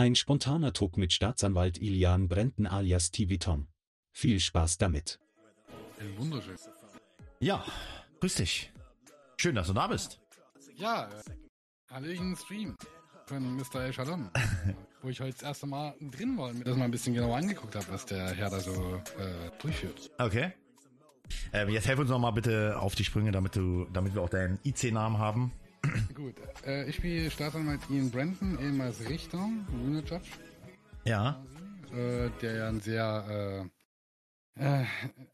Ein spontaner Druck mit Staatsanwalt Ilian Brenten alias TV Tom. Viel Spaß damit. Wunderschön. Ja, grüß dich. Schön, dass du da bist. Ja, Hallöchen Stream von Mr. El Shalom, wo ich heute das erste Mal drin war und mir das mal ein bisschen genauer angeguckt habe, was der Herr da so äh, durchführt. Okay. Ähm, jetzt helf uns noch mal bitte auf die Sprünge, damit du, damit wir auch deinen IC-Namen haben. Gut, äh, ich spiele Staatsanwalt Ian Brandon, ehemals Richter, Junior Judge, Ja. äh, der ja ein sehr äh, äh,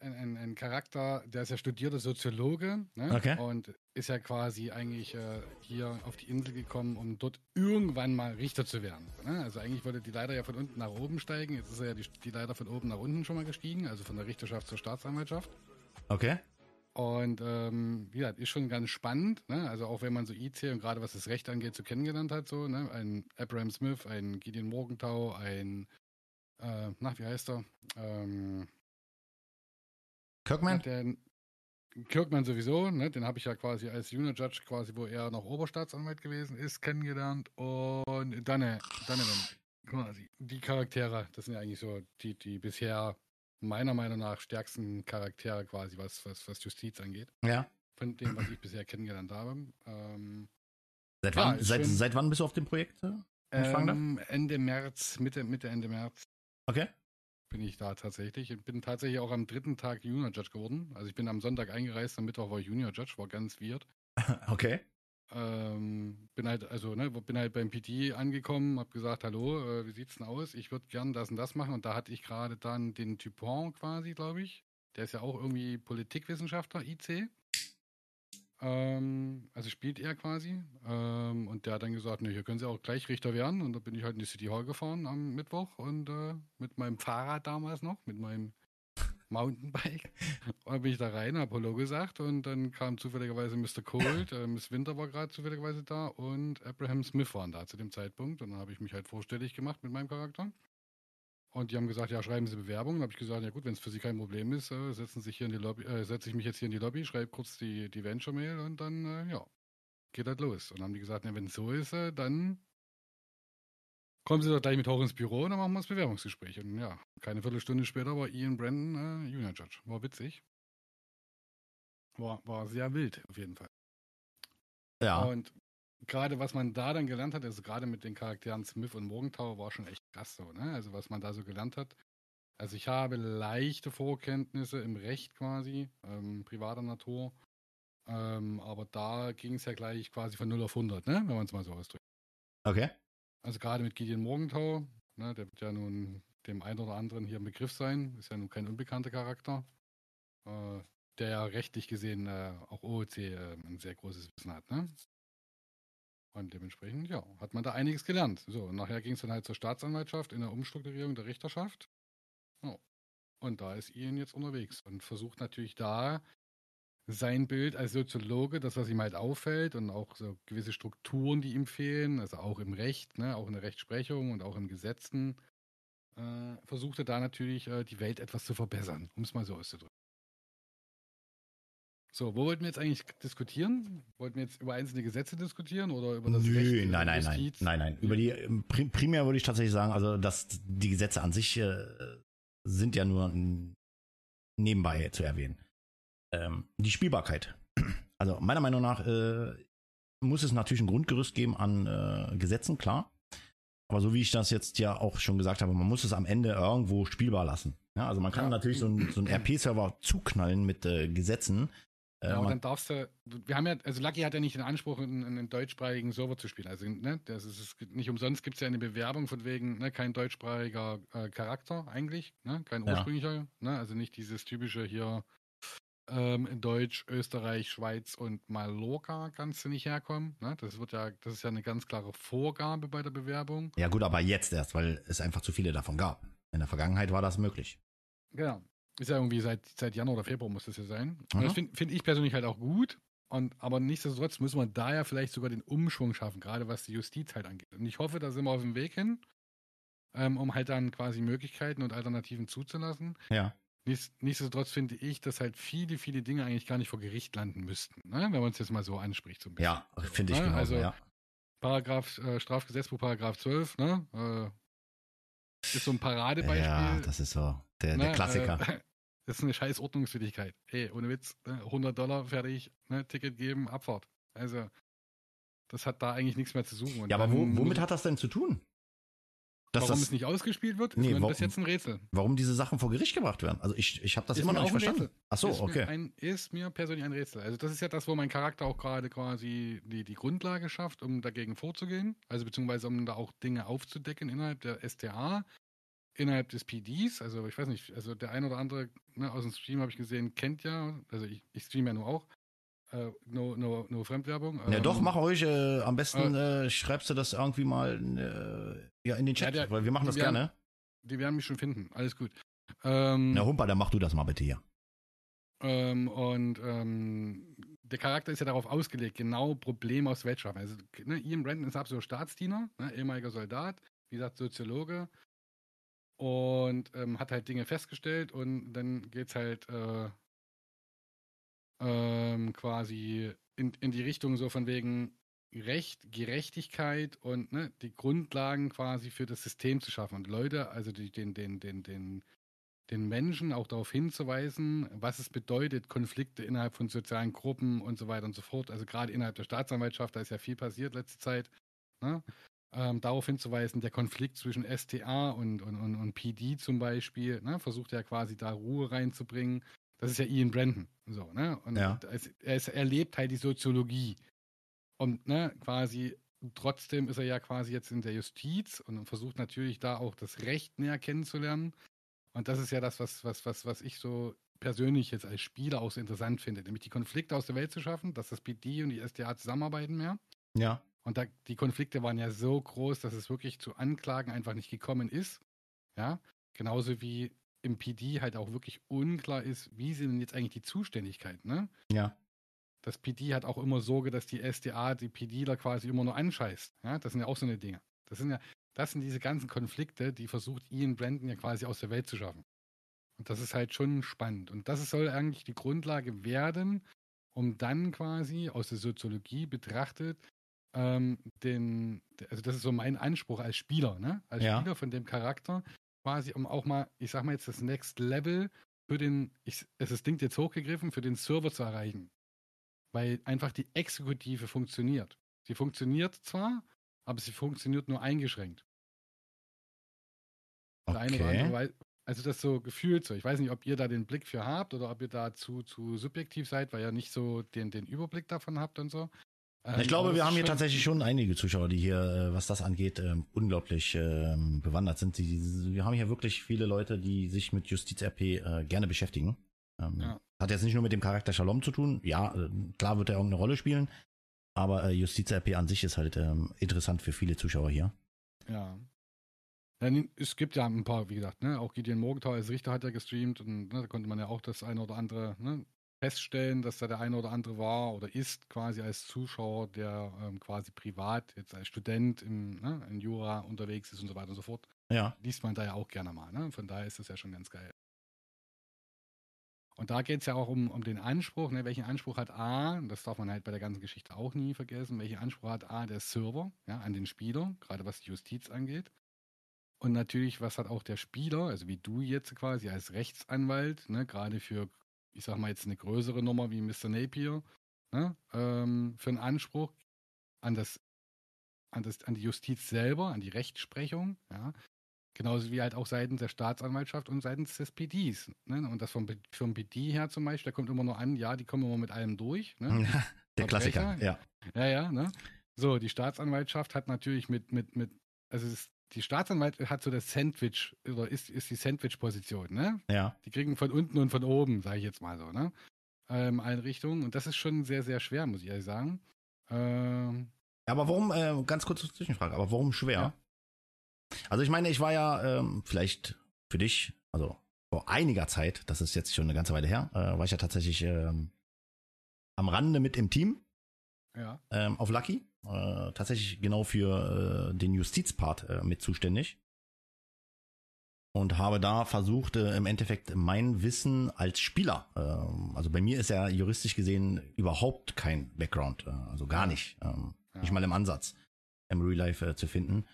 ein, ein, ein Charakter, der ist ja studierter Soziologe ne? Okay. und ist ja quasi eigentlich äh, hier auf die Insel gekommen, um dort irgendwann mal Richter zu werden. Ne? Also eigentlich wollte die Leiter ja von unten nach oben steigen, jetzt ist er ja die, die Leiter von oben nach unten schon mal gestiegen, also von der Richterschaft zur Staatsanwaltschaft. Okay. Und ähm, wie gesagt, ist schon ganz spannend, ne? Also auch wenn man so IC und gerade was das Recht angeht, so kennengelernt hat, so, ne? Ein Abraham Smith, ein Gideon Morgenthau, ein äh, na, wie heißt er? Ähm, Kirkman? der Kirkman sowieso, ne? Den habe ich ja quasi als Junior Judge, quasi, wo er noch Oberstaatsanwalt gewesen ist, kennengelernt. Und Danne, Donovan, quasi. Die Charaktere, das sind ja eigentlich so die, die bisher meiner Meinung nach stärksten Charaktere quasi, was, was, was Justiz angeht. Ja. von dem, was ich bisher kennengelernt habe. Ähm, Seit Ja, wann, ist seit, seit wann bist du auf dem Projekt? äh, ähm, Ende März, Mitte, Mitte, Ende März Okay. bin ich da tatsächlich. Ich bin tatsächlich auch am dritten Tag Junior Judge geworden. Also ich bin am Sonntag eingereist, am Mittwoch war ich Junior Judge, war ganz weird. Okay. Ähm, bin halt, also, ne, bin halt beim PD angekommen, hab gesagt, hallo, äh, wie sieht's denn aus? Ich würde gern das und das machen. Und da hatte ich gerade dann den Dupont quasi, glaube ich. Der ist ja auch irgendwie Politikwissenschaftler, IC. Ähm, also spielt er quasi. Ähm, und der hat dann gesagt, ne, hier können Sie auch gleich Richter werden. Und da bin ich halt in die City Hall gefahren am Mittwoch und äh, mit meinem Fahrrad damals noch, mit meinem Mountainbike. Und dann bin ich da rein, hab Hallo gesagt und dann kam zufälligerweise Mr. Cold, äh, Miss Winter war gerade zufälligerweise da und Abraham Smith waren da zu dem Zeitpunkt. Und dann habe ich mich halt vorstellig gemacht mit meinem Charakter. Und die haben gesagt, ja, schreiben Sie Bewerbung. Dann habe ich gesagt, ja gut, wenn es für Sie kein Problem ist, äh, setzen sich hier in die Lobby, äh, setze ich mich jetzt hier in die Lobby, schreibe kurz die, die Venture-Mail und dann, äh, ja, geht halt los. Und dann haben die gesagt, ja, wenn es so ist, äh, dann kommen Sie doch gleich mit hoch ins Büro und dann machen wir das Bewerbungsgespräch. Und ja, keine Viertelstunde später war Ian Brandon äh, Junior Judge. War witzig. War, war sehr wild, auf jeden Fall. Ja. Und gerade was man da dann gelernt hat, also gerade mit den Charakteren Smith und Morgenthau, war schon echt krass so, ne? Also was man da so gelernt hat. Also ich habe leichte Vorkenntnisse im Recht quasi, ähm, privater Natur. Ähm, aber da ging es ja gleich quasi von 0 auf 100, ne? Wenn man es mal so ausdrückt. Okay. Also gerade mit Gideon Morgenthau, ne, der wird ja nun dem einen oder anderen hier ein Begriff sein, ist ja nun kein unbekannter Charakter, äh, der ja rechtlich gesehen äh, auch OOC äh, ein sehr großes Wissen hat. Ne? Und dementsprechend, ja, hat man da einiges gelernt. So, und nachher ging es dann halt zur Staatsanwaltschaft in der Umstrukturierung der Richterschaft. Ja. Und da ist Ian jetzt unterwegs und versucht natürlich da sein Bild als Soziologe, das, was ihm halt auffällt und auch so gewisse Strukturen, die ihm fehlen, also auch im Recht, ne, auch in der Rechtsprechung und auch in Gesetzen, äh, versucht er da natürlich äh, die Welt etwas zu verbessern, um es mal so auszudrücken. So, wo wollten wir jetzt eigentlich diskutieren? Wollten wir jetzt über einzelne Gesetze diskutieren oder über das Nö, Recht, nein, nein, nein, Justiz? nein, nein. Über die ähm, prim- primär würde ich tatsächlich sagen, also dass die Gesetze an sich äh, sind ja nur nebenbei zu erwähnen. Ähm, die Spielbarkeit. Also meiner Meinung nach äh, muss es natürlich ein Grundgerüst geben an äh, Gesetzen, klar. Aber so wie ich das jetzt ja auch schon gesagt habe, man muss es am Ende irgendwo spielbar lassen. Ja, also man kann Ja. natürlich so einen so RP-Server zuknallen mit äh, Gesetzen. Äh, Ja, aber dann darfst du, wir haben ja, also Lucky hat ja nicht den Anspruch, einen, einen deutschsprachigen Server zu spielen. Also, ne, das ist, es gibt- nicht umsonst gibt es ja eine Bewerbung von wegen, ne, kein deutschsprachiger äh, Charakter eigentlich, ne, kein Ja. ursprünglicher, ne, also nicht dieses typische hier ähm, in Deutsch, Österreich, Schweiz und Mallorca kannst du nicht herkommen. Ne? Das wird ja, das ist ja eine ganz klare Vorgabe bei der Bewerbung. ja gut, aber jetzt erst, weil es einfach zu viele davon gab. In der Vergangenheit war das möglich. Genau. Ist ja irgendwie seit, seit Januar oder Februar muss das ja sein. Und Mhm. das finde find ich persönlich halt auch gut. Und, aber nichtsdestotrotz muss man da ja vielleicht sogar den Umschwung schaffen, gerade was die Justiz halt angeht. Und ich hoffe, da sind wir auf dem Weg hin, ähm, um halt dann quasi Möglichkeiten und Alternativen zuzulassen. Ja. Nichts, nichtsdestotrotz finde ich, dass halt viele, viele Dinge eigentlich gar nicht vor Gericht landen müssten, ne? wenn man es jetzt mal so anspricht. So ein bisschen. Ja, finde ich ne? genauso, Also, ja. Paragraph, äh, Strafgesetzbuch, Paragraph 12, ne? Äh, ist so ein Paradebeispiel. Ja, das ist so der, der ne? Klassiker. Äh, das ist eine scheiß Ordnungswidrigkeit. Ey, ohne Witz, ne? 100 Dollar fertig, ne? Ticket geben, Abfahrt. Also, das hat da eigentlich nichts mehr zu suchen. Und ja, aber wo, womit hat das denn zu tun? Warum das, es nicht ausgespielt wird, ist Nee, mir warum- bis jetzt ein Rätsel. warum diese Sachen vor Gericht gebracht werden? Also ich, ich habe das Ist immer mir noch nicht verstanden. Rätsel. Ach so, ist Mir okay. ein, ist mir persönlich ein Rätsel. Also das ist ja das, wo mein Charakter auch gerade quasi die, die Grundlage schafft, um dagegen vorzugehen. Also beziehungsweise um da auch Dinge aufzudecken innerhalb der STA, innerhalb des PDs. Also ich weiß nicht, also der ein oder andere ne, aus dem Stream habe ich gesehen, kennt ja, also ich, ich streame ja nur auch. Äh, no, no, no Fremdwerbung. Ja, Ähm, doch, mach ruhig. Äh, am besten äh, schreibst du das irgendwie mal äh, ja, in den Chat, Ja, der- weil wir machen das gerne. Die werden mich schon finden. Alles gut. Ähm, Na, Humper, dann mach du das mal bitte hier. Ähm, und ähm, der Charakter ist ja darauf ausgelegt, genau Probleme aus Welt schaffen. Also, ne, Ian Brandon ist absolut Staatsdiener, ne, ehemaliger Soldat, wie gesagt, Soziologe und ähm, hat halt Dinge festgestellt und dann geht's halt äh, ähm, quasi in, in die Richtung so von wegen Recht, Gerechtigkeit und ne, die Grundlagen quasi für das System zu schaffen und Leute, also die, den, den, den, den, den Menschen auch darauf hinzuweisen, was es bedeutet, Konflikte innerhalb von sozialen Gruppen und so weiter und so fort. Also gerade innerhalb der Staatsanwaltschaft, da ist ja viel passiert letzte Zeit. Ne? Ähm, darauf hinzuweisen, der Konflikt zwischen STA und, und, und, und PD zum Beispiel, ne? versucht er quasi da Ruhe reinzubringen. Das ist ja Ian Brandon. So, ne? Und Ja. er, ist, er lebt halt die Soziologie. Und ne, quasi trotzdem ist er ja quasi jetzt in der Justiz und versucht natürlich da auch das Recht näher kennenzulernen. Und das ist ja das, was, was, was, was ich so persönlich jetzt als Spieler auch so interessant finde, nämlich die Konflikte aus der Welt zu schaffen, dass das PD und die SDA zusammenarbeiten mehr. Ja. Und da, die Konflikte waren ja so groß, dass es wirklich zu Anklagen einfach nicht gekommen ist. Ja, genauso wie im PD halt auch wirklich unklar ist, wie sind denn jetzt eigentlich die Zuständigkeiten, ne? Ja. Das PD hat auch immer Sorge, dass die SDA die PDler quasi immer nur anscheißt. Ja, das sind ja auch so eine Dinge. Das sind ja, das sind diese ganzen Konflikte, die versucht Ian Brandon ja quasi aus der Welt zu schaffen. Und das ist halt schon spannend. Und das soll eigentlich die Grundlage werden, um dann quasi aus der Soziologie betrachtet, ähm, den, also das ist so mein Anspruch als Spieler, ne? Als Ja. Spieler von dem Charakter, quasi, um auch mal, ich sag mal jetzt das Next Level für den, ich, es ist Ding jetzt hochgegriffen, für den Server zu erreichen. Weil einfach die Exekutive funktioniert. Sie funktioniert zwar, aber sie funktioniert nur eingeschränkt. Der eine oder andere Okay. wei- also das so gefühlt so. Ich weiß nicht, ob ihr da den Blick für habt oder ob ihr da zu, zu subjektiv seid, weil ihr nicht so den, den Überblick davon habt und so. Ähm, Ich glaube, wir haben hier tatsächlich schon einige Zuschauer, die hier, äh, was das angeht, ähm, unglaublich ähm, bewandert sind. Wir haben hier wirklich viele Leute, die sich mit Justiz-RP äh, gerne beschäftigen. Ähm, Ja. Hat jetzt nicht nur mit dem Charakter Shalom zu tun. Ja, äh, klar wird er irgendeine Rolle spielen. Aber äh, Justiz-RP an sich ist halt interessant für viele Zuschauer hier. Ja. Es gibt ja ein paar, wie gesagt, ne? auch Gideon Morgenthau als Richter hat ja gestreamt und ne, da konnte man ja auch das eine oder andere ne, feststellen, dass da der eine oder andere war oder ist quasi als Zuschauer, der ähm, quasi privat, jetzt als Student im, ne, in Jura unterwegs ist und so weiter und so fort. Ja, Liest man da ja auch gerne mal. Ne? Von daher ist das ja schon ganz geil. Und da geht es ja auch um, um den Anspruch, ne? welchen Anspruch hat A, das darf man halt bei der ganzen Geschichte auch nie vergessen, welchen Anspruch hat A der Server ja, an den Spieler, gerade was die Justiz angeht. Und natürlich, was hat auch der Spieler, also wie du jetzt quasi als Rechtsanwalt, ne, gerade für, ich sag mal jetzt eine größere Nummer wie Mr. Napier, ne, ähm, für einen Anspruch an das, an das, an die Justiz selber, an die Rechtsprechung, ja, Genauso wie halt auch seitens der Staatsanwaltschaft und seitens des PDs. Ne? Und das vom, vom PD her zum Beispiel, da kommt immer nur an, ja, die kommen immer mit allem durch. Ne? der Klassiker. Ja. Ja, ja, ne? So, die Staatsanwaltschaft hat natürlich mit, mit, mit, also es, die Staatsanwaltschaft hat so das Sandwich, oder ist, ist die Sandwich-Position, ne? ja. Die kriegen von unten und von oben, sage ich jetzt mal so, ne? Ähm, Einrichtungen. Und das ist schon sehr, sehr schwer, muss ich ehrlich sagen. Ähm, Aber warum, äh, ganz kurze Zwischenfrage, aber warum schwer? Ja. Also ich meine, ich war ja ähm, vielleicht für dich, also vor einiger Zeit, das ist jetzt schon eine ganze Weile her, äh, war ich ja tatsächlich ähm, am Rande mit im Team ja. ähm, auf Lucky. Äh, tatsächlich genau für äh, den Justizpart äh, mit zuständig. Und habe da versucht, äh, im Endeffekt mein Wissen als Spieler, ähm, also bei mir ist ja juristisch gesehen überhaupt kein Background, äh, also gar nicht, ähm, Ja. nicht mal im Ansatz. im Real Life äh, zu finden.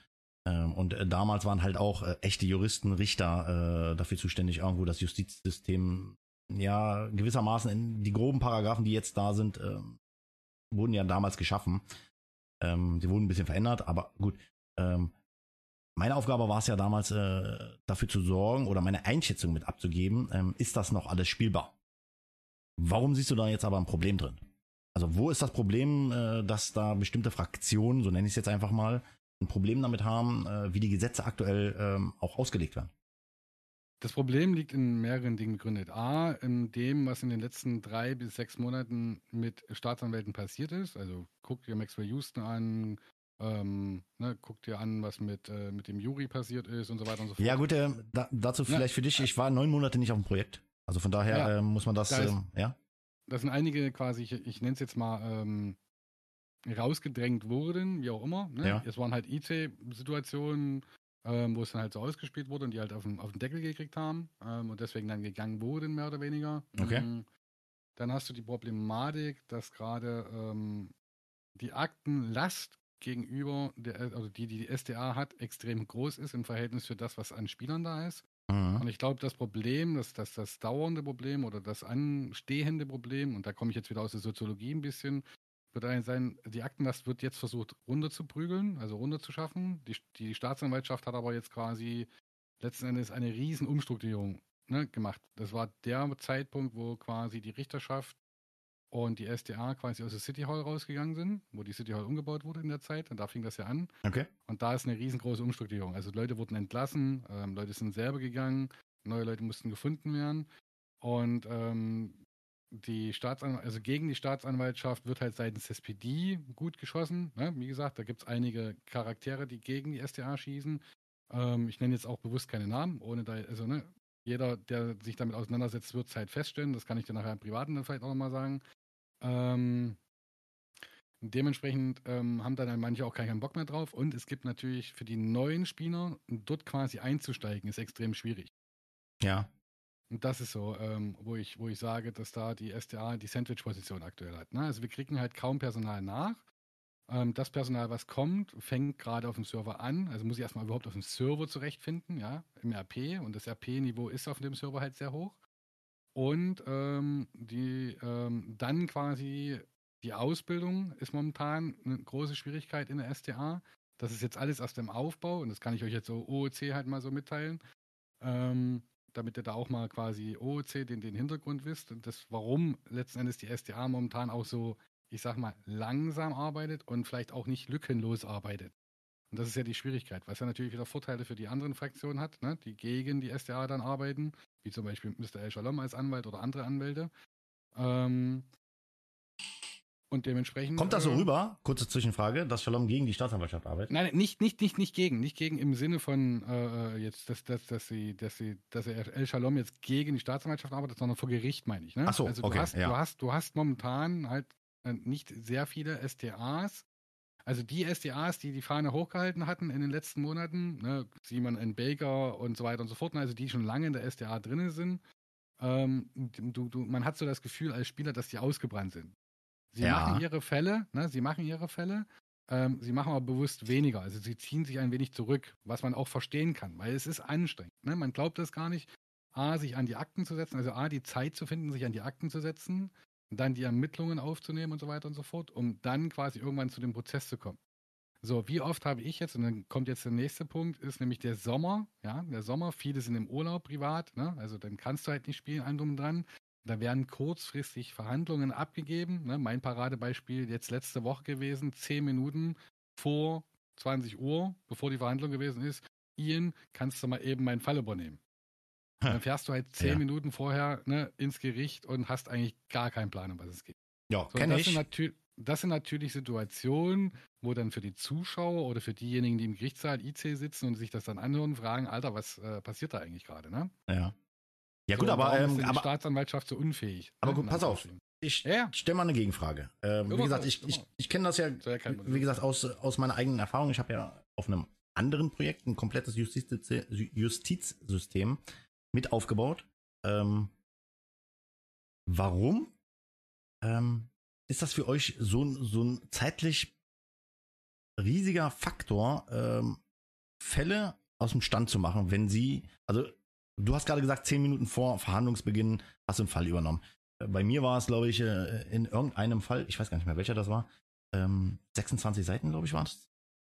Ähm, und äh, damals waren halt auch äh, echte Juristen, Richter äh, dafür zuständig, irgendwo das Justizsystem, ja, gewissermaßen in die groben Paragraphen, die jetzt da sind, äh, wurden ja damals geschaffen. Ähm, die wurden ein bisschen verändert, aber gut. Ähm, meine Aufgabe war es ja damals, äh, dafür zu sorgen oder meine Einschätzung mit abzugeben, ähm, ist das noch alles spielbar? Warum siehst du da jetzt aber ein Problem drin? Also wo ist das Problem, äh, dass da bestimmte Fraktionen, so nenne ich es jetzt einfach mal, ein Problem damit haben, äh, wie die Gesetze aktuell ähm, auch ausgelegt werden? Das Problem liegt in mehreren Dingen begründet. A, in dem, was in den letzten drei bis sechs Monaten mit Staatsanwälten passiert ist. Also guck dir Maxwell Houston an, ähm, ne, guck dir an, was mit, äh, mit dem Jury passiert ist und so weiter und so fort. Ja gut, äh, da, dazu vielleicht für dich, ich war neun Monate nicht auf dem Projekt. Also von daher Ja, äh, muss man das, da ist- ähm, ja? Das sind einige quasi, ich, ich nenne es jetzt mal, ähm, rausgedrängt wurden, wie auch immer. Ne? Ja. Es waren halt IT-Situationen, ähm, wo es dann halt so ausgespielt wurde und die halt auf den, auf den Deckel gekriegt haben ähm, und deswegen dann gegangen wurden, mehr oder weniger. Okay. Mm, Dann hast du die Problematik, dass gerade ähm, die Aktenlast gegenüber, der, also die, die die SDA hat, extrem groß ist im Verhältnis für das, was an Spielern da ist. Mhm. Und ich glaube, das Problem, das, das, das dauernde Problem oder das anstehende Problem, und da komme ich jetzt wieder aus der Soziologie ein bisschen, wird ein sein, die Aktenlast wird jetzt versucht runterzuprügeln, also runterzuschaffen. Die, die Staatsanwaltschaft hat aber jetzt quasi letzten Endes eine riesen Umstrukturierung ne, gemacht. Das war der Zeitpunkt, wo quasi die Richterschaft und die SDA quasi aus der City Hall rausgegangen sind, wo die City Hall umgebaut wurde in der Zeit. Und da fing das ja an. Okay. Und da ist eine riesengroße Umstrukturierung. Also Leute wurden entlassen, ähm, Leute sind selber gegangen, neue Leute mussten gefunden werden. Und ähm, die Staatsanwaltschaft, also gegen die Staatsanwaltschaft wird halt seitens SPD gut geschossen. Ne? Wie gesagt, da gibt es einige Charaktere, die gegen die SDA schießen. Ähm, ich nenne jetzt auch bewusst keine Namen, ohne da, also ne, jeder, der sich damit auseinandersetzt, wird es halt feststellen. Das kann ich dir nachher im Privaten dann vielleicht auch nochmal sagen. Ähm, dementsprechend ähm, haben dann manche auch keinen Bock mehr drauf. Und es gibt natürlich für die neuen Spieler, dort quasi einzusteigen, ist extrem schwierig. Ja. Und das ist so, ähm, wo, ich, wo ich sage, dass da die SDA die Sandwich-Position aktuell hat. Ne? Also wir kriegen halt kaum Personal nach. Ähm, das Personal, was kommt, fängt gerade auf dem Server an. Also muss ich erstmal überhaupt auf dem Server zurechtfinden, ja, im RP. Und das RP-Niveau ist auf dem Server halt sehr hoch. Und ähm, die ähm, dann quasi die Ausbildung ist momentan eine große Schwierigkeit in der SDA. Das ist jetzt alles aus dem Aufbau und das kann ich euch jetzt so OOC halt mal so mitteilen. Ähm, damit ihr da auch mal quasi OOC den, den Hintergrund wisst und das, warum letzten Endes die SDA momentan auch so, ich sag mal, langsam arbeitet und vielleicht auch nicht lückenlos arbeitet. Und das ist ja die Schwierigkeit, was ja natürlich wieder Vorteile für die anderen Fraktionen hat, ne, die gegen die SDA dann arbeiten, wie zum Beispiel Mr. El Shalom als Anwalt oder andere Anwälte. Ähm, und dementsprechend. Kommt das so äh, rüber, kurze Zwischenfrage, dass Shalom gegen die Staatsanwaltschaft arbeitet? Nein, nicht, nicht, nicht, nicht gegen. Nicht gegen im Sinne von äh, jetzt, dass, dass, dass sie, dass sie, dass er El Shalom jetzt gegen die Staatsanwaltschaft arbeitet, sondern vor Gericht, meine ich. Ne? Ach so, also okay, du hast, ja. du hast, du hast momentan halt äh, nicht sehr viele STAs. Also die SDAs, die die Fahne hochgehalten hatten in den letzten Monaten, ne, Simon N. Baker und so weiter und so fort, ne, also die schon lange in der SDA drinnen sind, ähm, du, du, man hat so das Gefühl als Spieler, dass die ausgebrannt sind. Sie Ja. machen ihre Fälle, ne, sie machen ihre Fälle, ähm, sie machen aber bewusst weniger. Also sie ziehen sich ein wenig zurück, was man auch verstehen kann, weil es ist anstrengend. Ne? Man glaubt das gar nicht, A, sich an die Akten zu setzen, also A, die Zeit zu finden, sich an die Akten zu setzen, dann die Ermittlungen aufzunehmen und so weiter und so fort, um dann quasi irgendwann zu dem Prozess zu kommen. So, wie oft habe ich jetzt, und dann kommt jetzt der nächste Punkt, ist nämlich der Sommer, ja, der Sommer, viele sind im Urlaub privat, ne? also dann kannst du halt nicht spielen, allem drum dran. Da werden kurzfristig Verhandlungen abgegeben. Ne? Mein Paradebeispiel jetzt letzte Woche gewesen, zehn Minuten vor 20 Uhr, bevor die Verhandlung gewesen ist. Ian, kannst du mal eben meinen Fall übernehmen? Dann fährst du halt zehn Ja. Minuten vorher ne, ins Gericht und hast eigentlich gar keinen Plan, um was es geht. Ja, So, kenne das, Sind ich. natür- das sind natürlich Situationen, wo dann für die Zuschauer oder für diejenigen, die im Gerichtssaal IC sitzen und sich das dann anhören, fragen, Alter, was äh, passiert da eigentlich gerade? Ne? Ja. Ja So, gut, aber, warum ist ähm, die aber, Staatsanwaltschaft so unfähig. aber ne, gut, pass auf. Anführungsstrichen. ich Ja, ja. stelle mal eine Gegenfrage. Ähm, wie gesagt, ich, ich, ich kenne das ja, wie gesagt, aus, aus meiner eigenen Erfahrung. Ich habe ja auf einem anderen Projekt ein komplettes Justiz Justizsystem mit aufgebaut. Ähm, warum ähm, ist das für euch so, ein- so ein zeitlich riesiger Faktor, ähm, Fälle aus dem Stand zu machen, wenn sie, also du hast gerade gesagt, zehn Minuten vor Verhandlungsbeginn hast du einen Fall übernommen. Äh, Bei mir war es, glaube ich, äh, in irgendeinem Fall, ich weiß gar nicht mehr, welcher das war, ähm, 26 Seiten, glaube ich, war es.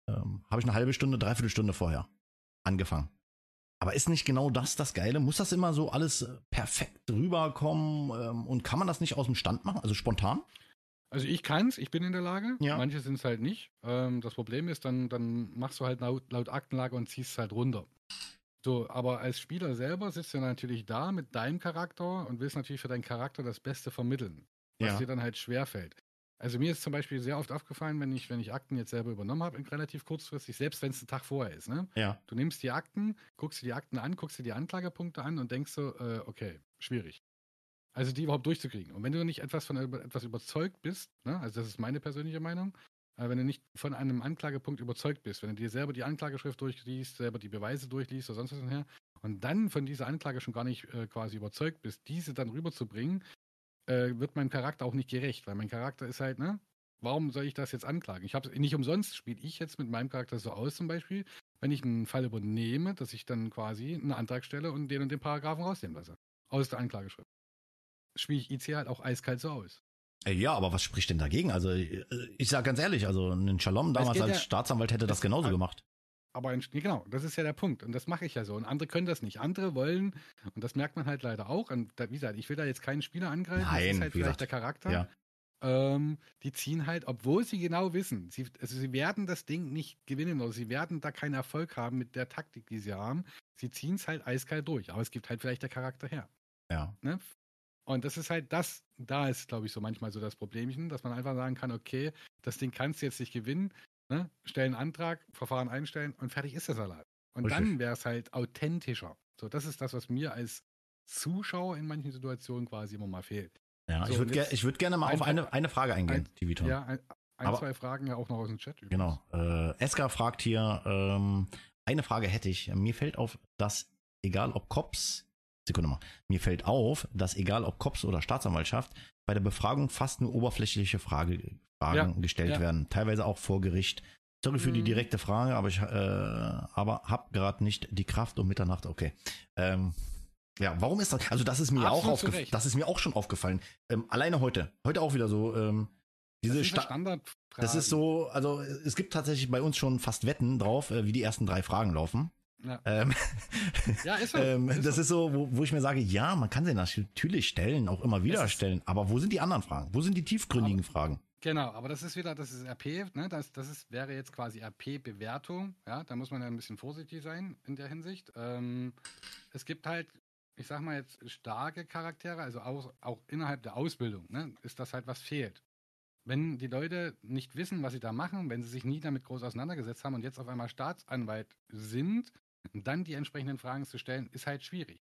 Ähm, Habe ich eine halbe Stunde, dreiviertel Stunde vorher angefangen. Aber ist nicht genau das das Geile? Muss das immer so alles äh, perfekt rüberkommen? Ähm, und kann man das nicht aus dem Stand machen, also spontan? Also ich kann's, ich bin in der Lage. Ja. Manche sind es halt nicht. Ähm, das Problem ist, dann, dann machst du halt laut, laut Aktenlage und ziehst es halt runter. So, aber als Spieler selber sitzt du natürlich da mit deinem Charakter und willst natürlich für deinen Charakter das Beste vermitteln, was Ja. dir dann halt schwerfällt. Also mir ist zum Beispiel sehr oft aufgefallen, wenn ich, wenn ich Akten jetzt selber übernommen habe, relativ kurzfristig, selbst wenn es ein Tag vorher ist, ne? Ja. Du nimmst die Akten, guckst dir die Akten an, guckst dir die Anklagepunkte an und denkst so, äh, okay, schwierig. Also die überhaupt durchzukriegen. Und wenn du nicht etwas von über- etwas überzeugt bist, ne, also das ist meine persönliche Meinung, äh, wenn du nicht von einem Anklagepunkt überzeugt bist, wenn du dir selber die Anklageschrift durchliest, selber die Beweise durchliest oder sonst was her, und dann von dieser Anklage schon gar nicht äh, quasi überzeugt bist, diese dann rüberzubringen, äh, wird meinem Charakter auch nicht gerecht, weil mein Charakter ist halt, ne, warum soll ich das jetzt anklagen? Ich habe nicht umsonst spiele ich jetzt mit meinem Charakter so aus zum Beispiel, wenn ich einen Fall übernehme, dass ich dann quasi einen Antrag stelle und den und den Paragraphen rausnehmen lasse. Aus der Anklageschrift. Spiele ich IC halt auch eiskalt so aus. Äh, Ja, aber was spricht denn dagegen? Also äh, ich sag ganz ehrlich, also ein Shalom damals als ja- Staatsanwalt hätte das genauso gemacht. Aber in, nee, genau, das ist ja der Punkt. Und das mache ich ja so. Und andere können das nicht. Andere wollen, und das merkt man halt leider auch, und da, wie gesagt, ich will da jetzt keinen Spieler angreifen, Nein, das ist halt vielleicht gesagt, der Charakter. ja. Ähm, die ziehen halt, obwohl sie genau wissen, sie, also sie werden das Ding nicht gewinnen oder sie werden da keinen Erfolg haben mit der Taktik, die sie haben. Sie ziehen es halt eiskalt durch. Aber es gibt halt vielleicht der Charakter her. Ja. Ne? Und das ist halt das, da ist, glaube ich, so manchmal so das Problemchen, dass man einfach sagen kann, okay, das Ding kannst du jetzt nicht gewinnen, ne? stell einen Antrag, Verfahren einstellen und fertig ist der Salat. Und Richtig. dann wäre es halt authentischer. So, das ist das, was mir als Zuschauer in manchen Situationen quasi immer mal fehlt. Ja, So, ich würde ich würd gerne mal auf ein- eine, eine Frage eingehen, ein- Tom. Ja, ein, ein Aber- zwei Fragen ja auch noch aus dem Chat. übrigens. Genau. Äh, Eska fragt hier, ähm, eine Frage hätte ich. Mir fällt auf, dass egal ob Cops, Sekunde mal, mir fällt auf, dass egal ob Cops oder Staatsanwaltschaft, bei der Befragung fast nur oberflächliche Frage, Fragen Ja, gestellt ja. werden, teilweise auch vor Gericht. Sorry für die Mhm. direkte Frage, aber ich äh, aber hab gerade nicht die Kraft um Mitternacht. Okay. Ähm, ja, warum ist das? Also das ist mir auch Absolut zu aufgefallen. Das ist mir auch schon aufgefallen. Ähm, alleine heute, heute auch wieder so. Ähm, diese das Sta- das ist so, also es gibt tatsächlich bei uns schon fast Wetten drauf, äh, wie die ersten drei Fragen laufen. Ja, Ähm, ja ist so. ähm, ist das so. ist so, wo, wo ich mir sage, ja, man kann sie natürlich stellen, auch immer wieder stellen, aber wo sind die anderen Fragen? Wo sind die tiefgründigen Fragen? Genau, aber das ist wieder, das ist RP, ne? Das, das ist, wäre jetzt quasi RP-Bewertung, ja, da muss man ja ein bisschen vorsichtig sein in der Hinsicht. Ähm, es gibt halt, ich sag mal jetzt, starke Charaktere, also auch, auch innerhalb der Ausbildung, ne, ist das halt, was fehlt. Wenn die Leute nicht wissen, was sie da machen, wenn sie sich nie damit groß auseinandergesetzt haben und jetzt auf einmal Staatsanwalt sind, dann die entsprechenden Fragen zu stellen, ist halt schwierig.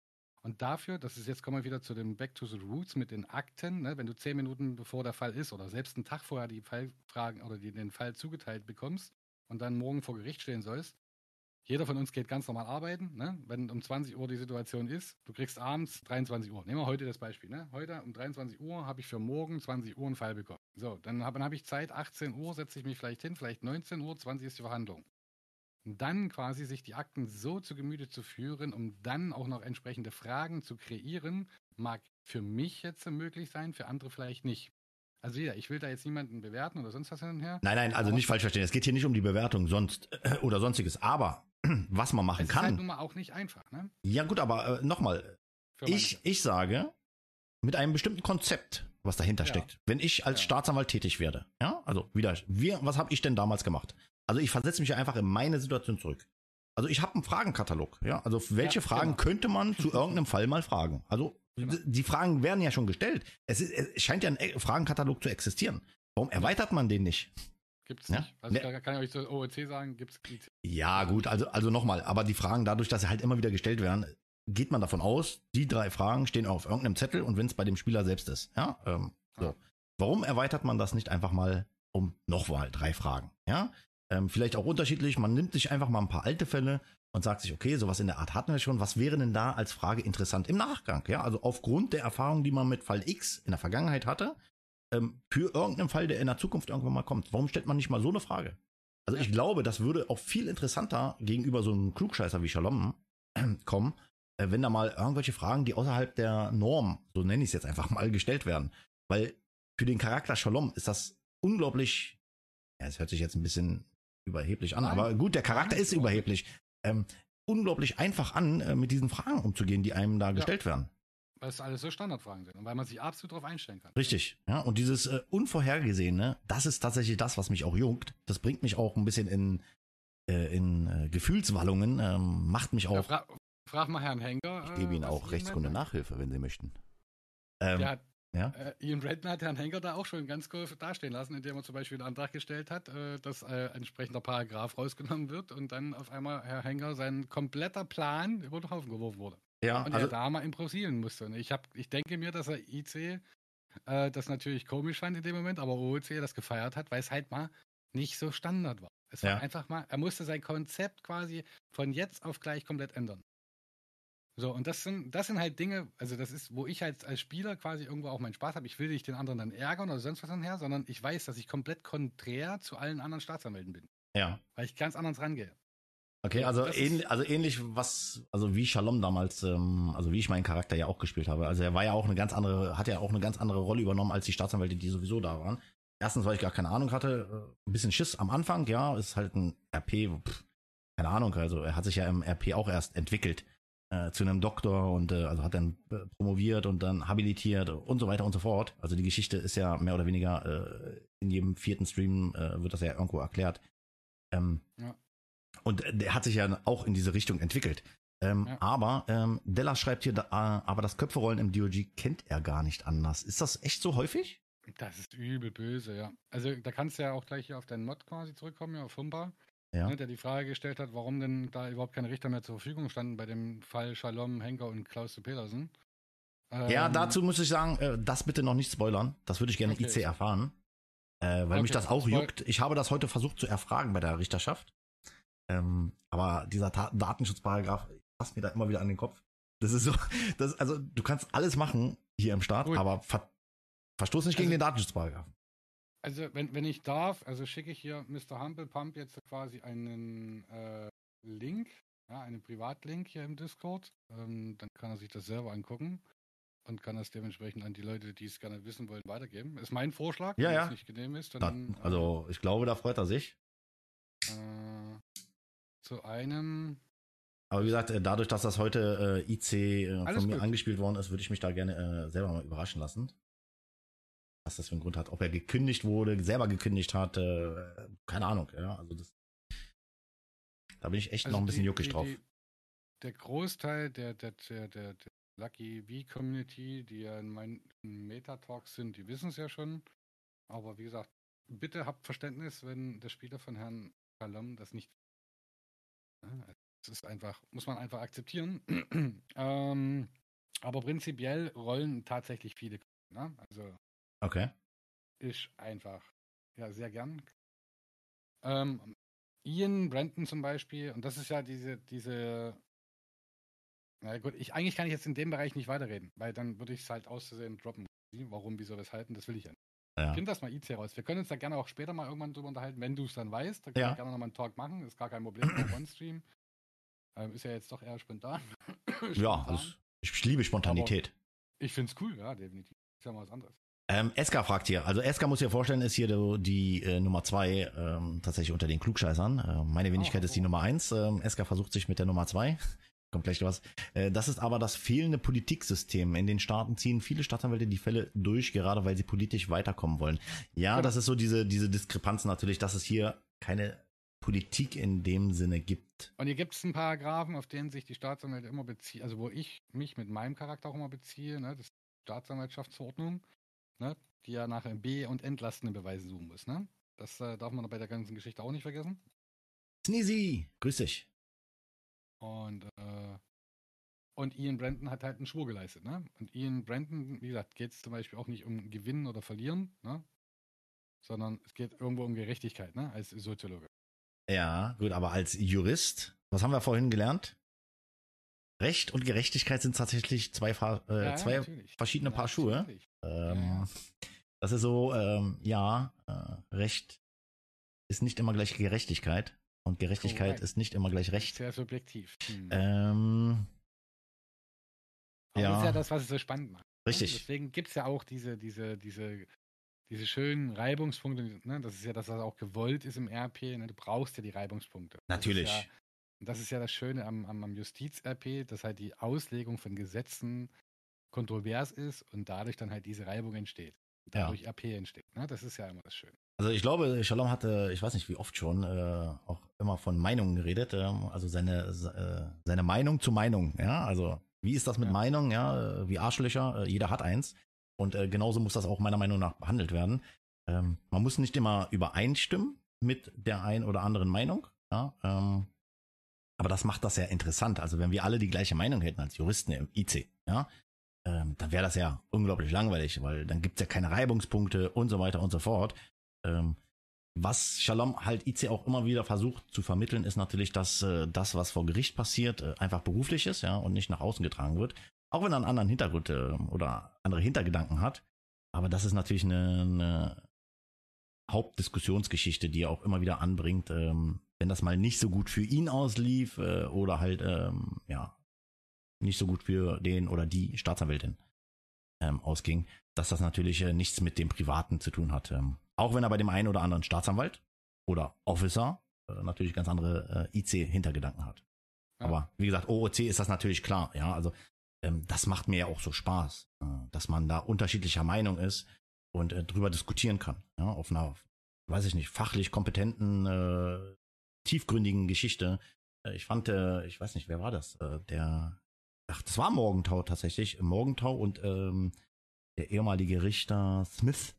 Und dafür, das ist jetzt kommen wir wieder zu dem Back to the Roots mit den Akten, ne, wenn du zehn Minuten bevor der Fall ist oder selbst einen Tag vorher die Fallfragen oder die, den Fall zugeteilt bekommst und dann morgen vor Gericht stehen sollst. Jeder von uns geht ganz normal arbeiten, ne? wenn um 20 Uhr die Situation ist, du kriegst abends 23 Uhr. Nehmen wir heute das Beispiel. Ne? Heute um 23 Uhr habe ich für morgen 20 Uhr einen Fall bekommen. So, dann habe hab ich Zeit, 18 Uhr setze ich mich vielleicht hin, vielleicht 19 Uhr, 20 ist die Verhandlung. Dann quasi sich die Akten so zu Gemüte zu führen, um dann auch noch entsprechende Fragen zu kreieren, mag für mich jetzt möglich sein, für andere vielleicht nicht. Also ja, ich will da jetzt niemanden bewerten oder sonst was hin und her. Nein, nein, also Aber- nicht falsch verstehen. Es geht hier nicht um die Bewertung sonst äh, oder sonstiges. Aber was man machen Es ist halt nun kann. mal auch nicht einfach, ne? Ja gut, aber äh, nochmal, ich, ich sage, mit einem bestimmten Konzept, was dahinter Ja. steckt, wenn ich als Ja. Staatsanwalt tätig werde, ja, also wieder, wir, was habe ich denn damals gemacht? Also ich versetze mich einfach in meine Situation zurück. Also ich habe einen Fragenkatalog, ja, also welche Ja, Fragen genau. könnte man zu irgendeinem Fall mal fragen? Also Genau. die Fragen werden ja schon gestellt. Es, ist, es scheint ja ein äh, Fragenkatalog zu existieren. Warum erweitert man den nicht? Gibt's Ja? nicht. Also Ne- da kann ich euch so OEC sagen, gibt's IC. Ja, gut, also, also nochmal, aber die Fragen, dadurch, dass sie halt immer wieder gestellt werden, geht man davon aus, die drei Fragen stehen auf irgendeinem Zettel und wenn es bei dem Spieler selbst ist. Ja, ähm, so. Ja. Warum erweitert man das nicht einfach mal um nochmal drei Fragen? Ja, ähm, vielleicht auch unterschiedlich. Man nimmt sich einfach mal ein paar alte Fälle und sagt sich, okay, sowas in der Art hatten wir schon. Was wäre denn da als Frage interessant im Nachgang? Ja, also aufgrund der Erfahrung, die man mit Fall X in der Vergangenheit hatte, ähm, für irgendeinen Fall, der in der Zukunft irgendwann mal kommt. Warum stellt man nicht mal so eine Frage? Also ich glaube, das würde auch viel interessanter gegenüber so einem Klugscheißer wie Shalom kommen, äh, wenn da mal irgendwelche Fragen, die außerhalb der Norm, so nenne ich es jetzt einfach mal, gestellt werden. Weil für den Charakter Shalom ist das unglaublich, ja, es hört sich jetzt ein bisschen überheblich an, aber gut, der Charakter ist überheblich. Ähm, unglaublich einfach an, äh, mit diesen Fragen umzugehen, die einem da gestellt werden. Weil es alles so Standardfragen sind und weil man sich absolut darauf einstellen kann. Richtig, ja. Und dieses äh, Unvorhergesehene, das ist tatsächlich das, was mich auch juckt. Das bringt mich auch ein bisschen in, äh, in äh, Gefühlswallungen, ähm, macht mich Ja, auch. fra frag mal Herrn Henker. Ich gebe Ihnen was auch Rechtskunde Nachhilfe, wenn Sie möchten. Ähm, hat, ja. äh, Ian Brandon hat Herrn Henker da auch schon ganz cool dastehen lassen, indem er zum Beispiel einen Antrag gestellt hat, äh, dass äh, ein entsprechender Paragraph rausgenommen wird und dann auf einmal Herr Henker sein kompletter Plan über den Haufen geworfen wurde. ja, Und also, er da mal improvisieren musste. Und ich, hab, ich denke mir, dass er IC äh, das natürlich komisch fand in dem Moment, aber OOC das gefeiert hat, weil es halt mal nicht so Standard war. Es war Ja. einfach mal, er musste sein Konzept quasi von jetzt auf gleich komplett ändern. So, und das sind, das sind halt Dinge, also das ist, wo ich halt als Spieler quasi irgendwo auch meinen Spaß habe. Ich will nicht den anderen dann ärgern oder sonst was anher, sondern ich weiß, dass ich komplett konträr zu allen anderen Staatsanwälten bin, ja. weil ich ganz anders rangehe. Okay, also, das ähn, ist- also ähnlich was, also wie Shalom damals, ähm, also wie ich meinen Charakter ja auch gespielt habe. Also er war ja auch eine ganz andere, hat ja auch eine ganz andere Rolle übernommen als die Staatsanwälte, die sowieso da waren. Erstens, weil ich gar keine Ahnung hatte, äh, ein bisschen Schiss am Anfang, ja, ist halt ein RP, pff, keine Ahnung, also er hat sich ja im RP auch erst entwickelt äh, zu einem Doktor und äh, also hat dann äh, promoviert und dann habilitiert und so weiter und so fort. Also die Geschichte ist ja mehr oder weniger äh, in jedem vierten Stream äh, wird das ja irgendwo erklärt. Ähm, Ja. Und der hat sich ja auch in diese Richtung entwickelt. Ähm, Ja. Aber ähm, Della schreibt hier, da, äh, aber das Köpferollen im DOG kennt er gar nicht anders. Ist das echt so häufig? Das ist übel böse, ja. Also da kannst du ja auch gleich hier auf deinen Mod quasi zurückkommen, ja, auf Humba, Ja. ne, der die Frage gestellt hat, warum denn da überhaupt keine Richter mehr zur Verfügung standen bei dem Fall Shalom, Henker und Klaus zu Petersen. Ja, Ähm, dazu muss ich sagen, äh, das bitte noch nicht spoilern. Das würde ich gerne Okay. IC erfahren. Äh, weil mich Okay, das auch juckt. Ich habe das heute versucht zu erfragen bei der Richterschaft. Ähm, aber dieser Ta Datenschutzparagraph passt mir da immer wieder an den Kopf. Das ist so, das, also du kannst alles machen hier im Staat, Gut. aber ver verstoß nicht gegen Also- den Datenschutzparagraph. Also wenn, wenn ich darf, also schicke ich hier Mr. Humble Pump jetzt quasi einen äh, Link, ja, einen Privatlink hier im Discord. Ähm, dann kann er sich das selber angucken und kann das dementsprechend an die Leute, die es gerne wissen wollen, weitergeben. Ist mein Vorschlag. Ja, wenn ja. es nicht genehm ist, Da, dann also ich glaube, da freut er sich. äh, zu einem Aber wie gesagt, äh, dadurch, dass das heute äh, IC äh, von mir gut. angespielt worden ist, würde ich mich da gerne äh, selber mal überraschen lassen. Was das für einen Grund hat. Ob er gekündigt wurde, selber gekündigt hat, äh, keine Ahnung. Ja, also das, da bin ich echt Also noch ein bisschen die- juckig die, drauf. Die, der Großteil der, der, der, der, Lucky V-Community, die ja in meinen Meta-Talks sind, die wissen es ja schon. Aber wie gesagt, bitte habt Verständnis, wenn der Spieler von Herrn Kalam das nicht. Ja, Es ist einfach, muss man einfach akzeptieren. ähm, aber prinzipiell rollen tatsächlich viele. Ne? Also Okay. ist einfach, ja, sehr gern. Ähm, Ian Brandon zum Beispiel, und das ist ja diese, diese, na gut, ich, eigentlich kann ich jetzt in dem Bereich nicht weiterreden, weil dann würde ich es halt auszusehen droppen. Warum, wieso, weshalb, das will ich ja nicht. Ja. Find das mal IC raus. Wir können uns da gerne auch später mal irgendwann drüber unterhalten, wenn du es dann weißt. Da können Ja. wir gerne nochmal einen Talk machen, ist gar kein Problem, auch On-Stream. Ähm, ist ja jetzt doch eher spontan. Ja, Spontan. das, ich liebe Spontanität. ich finde es cool, ja, definitiv. Ist ja mal was anderes. Ähm, Eska fragt hier, also Eska muss ich ja vorstellen, ist hier die, die äh, Nummer zwei ähm, tatsächlich unter den Klugscheißern. Äh, meine Wenigkeit Oh, ist die. Nummer eins. Ähm, Eska versucht sich mit der Nummer zwei. Kommt gleich was. Äh, das ist aber das fehlende Politiksystem. In den Staaten ziehen viele Staatsanwälte die Fälle durch, gerade weil sie politisch weiterkommen wollen. Ja, Genau. das ist so diese, diese Diskrepanz natürlich, dass es hier keine Politik in dem Sinne gibt. Und hier gibt es einen Paragraphen, auf den sich die Staatsanwälte immer beziehen, also wo ich mich mit meinem Charakter auch immer beziehe, ne? das ist die Staatsanwaltschaftsverordnung, ne? die ja nach B- und entlastenden Beweisen suchen muss. Ne? Das äh, darf man bei der ganzen Geschichte auch nicht vergessen. Sneezy, grüß dich. Und, äh, und Ian Brandon hat halt einen Schwur geleistet. Ne? Und Ian Brandon, wie gesagt, geht es zum Beispiel auch nicht um Gewinnen oder Verlieren, ne? sondern es geht irgendwo um Gerechtigkeit, ne? als Soziologe. Ja, gut, aber als Jurist, was haben wir vorhin gelernt? Recht und Gerechtigkeit sind tatsächlich zwei, äh, Ja, zwei natürlich. verschiedene Paar Schuhe. Natürlich. Ähm, Ja. Das ist so, ähm, ja, äh, Recht ist nicht immer gleich Gerechtigkeit. Und Gerechtigkeit Korrekt. ist nicht immer gleich Recht. Sehr subjektiv. Hm. Ähm, Aber ja. das ist ja das, was es so spannend macht. ne? richtig. Deswegen gibt es ja auch diese, diese, diese, diese schönen Reibungspunkte. Ne? Das ist ja das, was auch gewollt ist im RP. Ne? Du brauchst ja die Reibungspunkte. Das ist Natürlich. Ja, und das ist ja das Schöne am, am, am Justiz-RP, dass halt die Auslegung von Gesetzen kontrovers ist und dadurch dann halt diese Reibung entsteht. Ja. Dadurch RP entsteht. Ne? Das ist ja immer das Schöne. Also ich glaube, Shalom hatte, ich weiß nicht wie oft schon, äh, auch immer von Meinungen geredet. Ähm, also seine, äh, seine Meinung zu Meinung. Ja, also wie ist das mit Ja. Meinung? Ja, äh, wie Arschlöcher. Äh, jeder hat eins. Und äh, genauso muss das auch meiner Meinung nach behandelt werden. Ähm, man muss nicht immer übereinstimmen mit der ein oder anderen Meinung. Ja, ähm, aber das macht das ja interessant. Also wenn wir alle die gleiche Meinung hätten als Juristen im IC, ja, ähm, dann wäre das ja unglaublich langweilig, weil dann gibt's ja keine Reibungspunkte und so weiter und so fort. Ähm, was Shalom halt IC auch immer wieder versucht zu vermitteln, ist natürlich, dass äh, das, was vor Gericht passiert, äh, einfach beruflich ist, ja, und nicht nach außen getragen wird. Auch wenn er einen anderen Hintergrund äh, oder andere Hintergedanken hat. Aber das ist natürlich eine, eine Hauptdiskussionsgeschichte, die er auch immer wieder anbringt, ähm, wenn das mal nicht so gut für ihn auslief äh, oder halt, ähm, ja, nicht so gut für den oder die Staatsanwältin ähm, ausging, dass das natürlich äh, nichts mit dem Privaten zu tun hat. Ähm, auch wenn er bei dem einen oder anderen Staatsanwalt oder Officer äh, natürlich ganz andere äh, IC-Hintergedanken hat. Ja. Aber wie gesagt, OOC ist das natürlich klar. Ja, also ähm, das macht mir ja auch so Spaß, äh, dass man da unterschiedlicher Meinung ist und äh, drüber diskutieren kann. Ja, auf einer, weiß ich nicht, fachlich kompetenten, äh, tiefgründigen Geschichte. Äh, ich fand, äh, ich weiß nicht, wer war das? Äh, der, ach, das war Morgentau tatsächlich. Morgentau und ähm, der ehemalige Richter Smith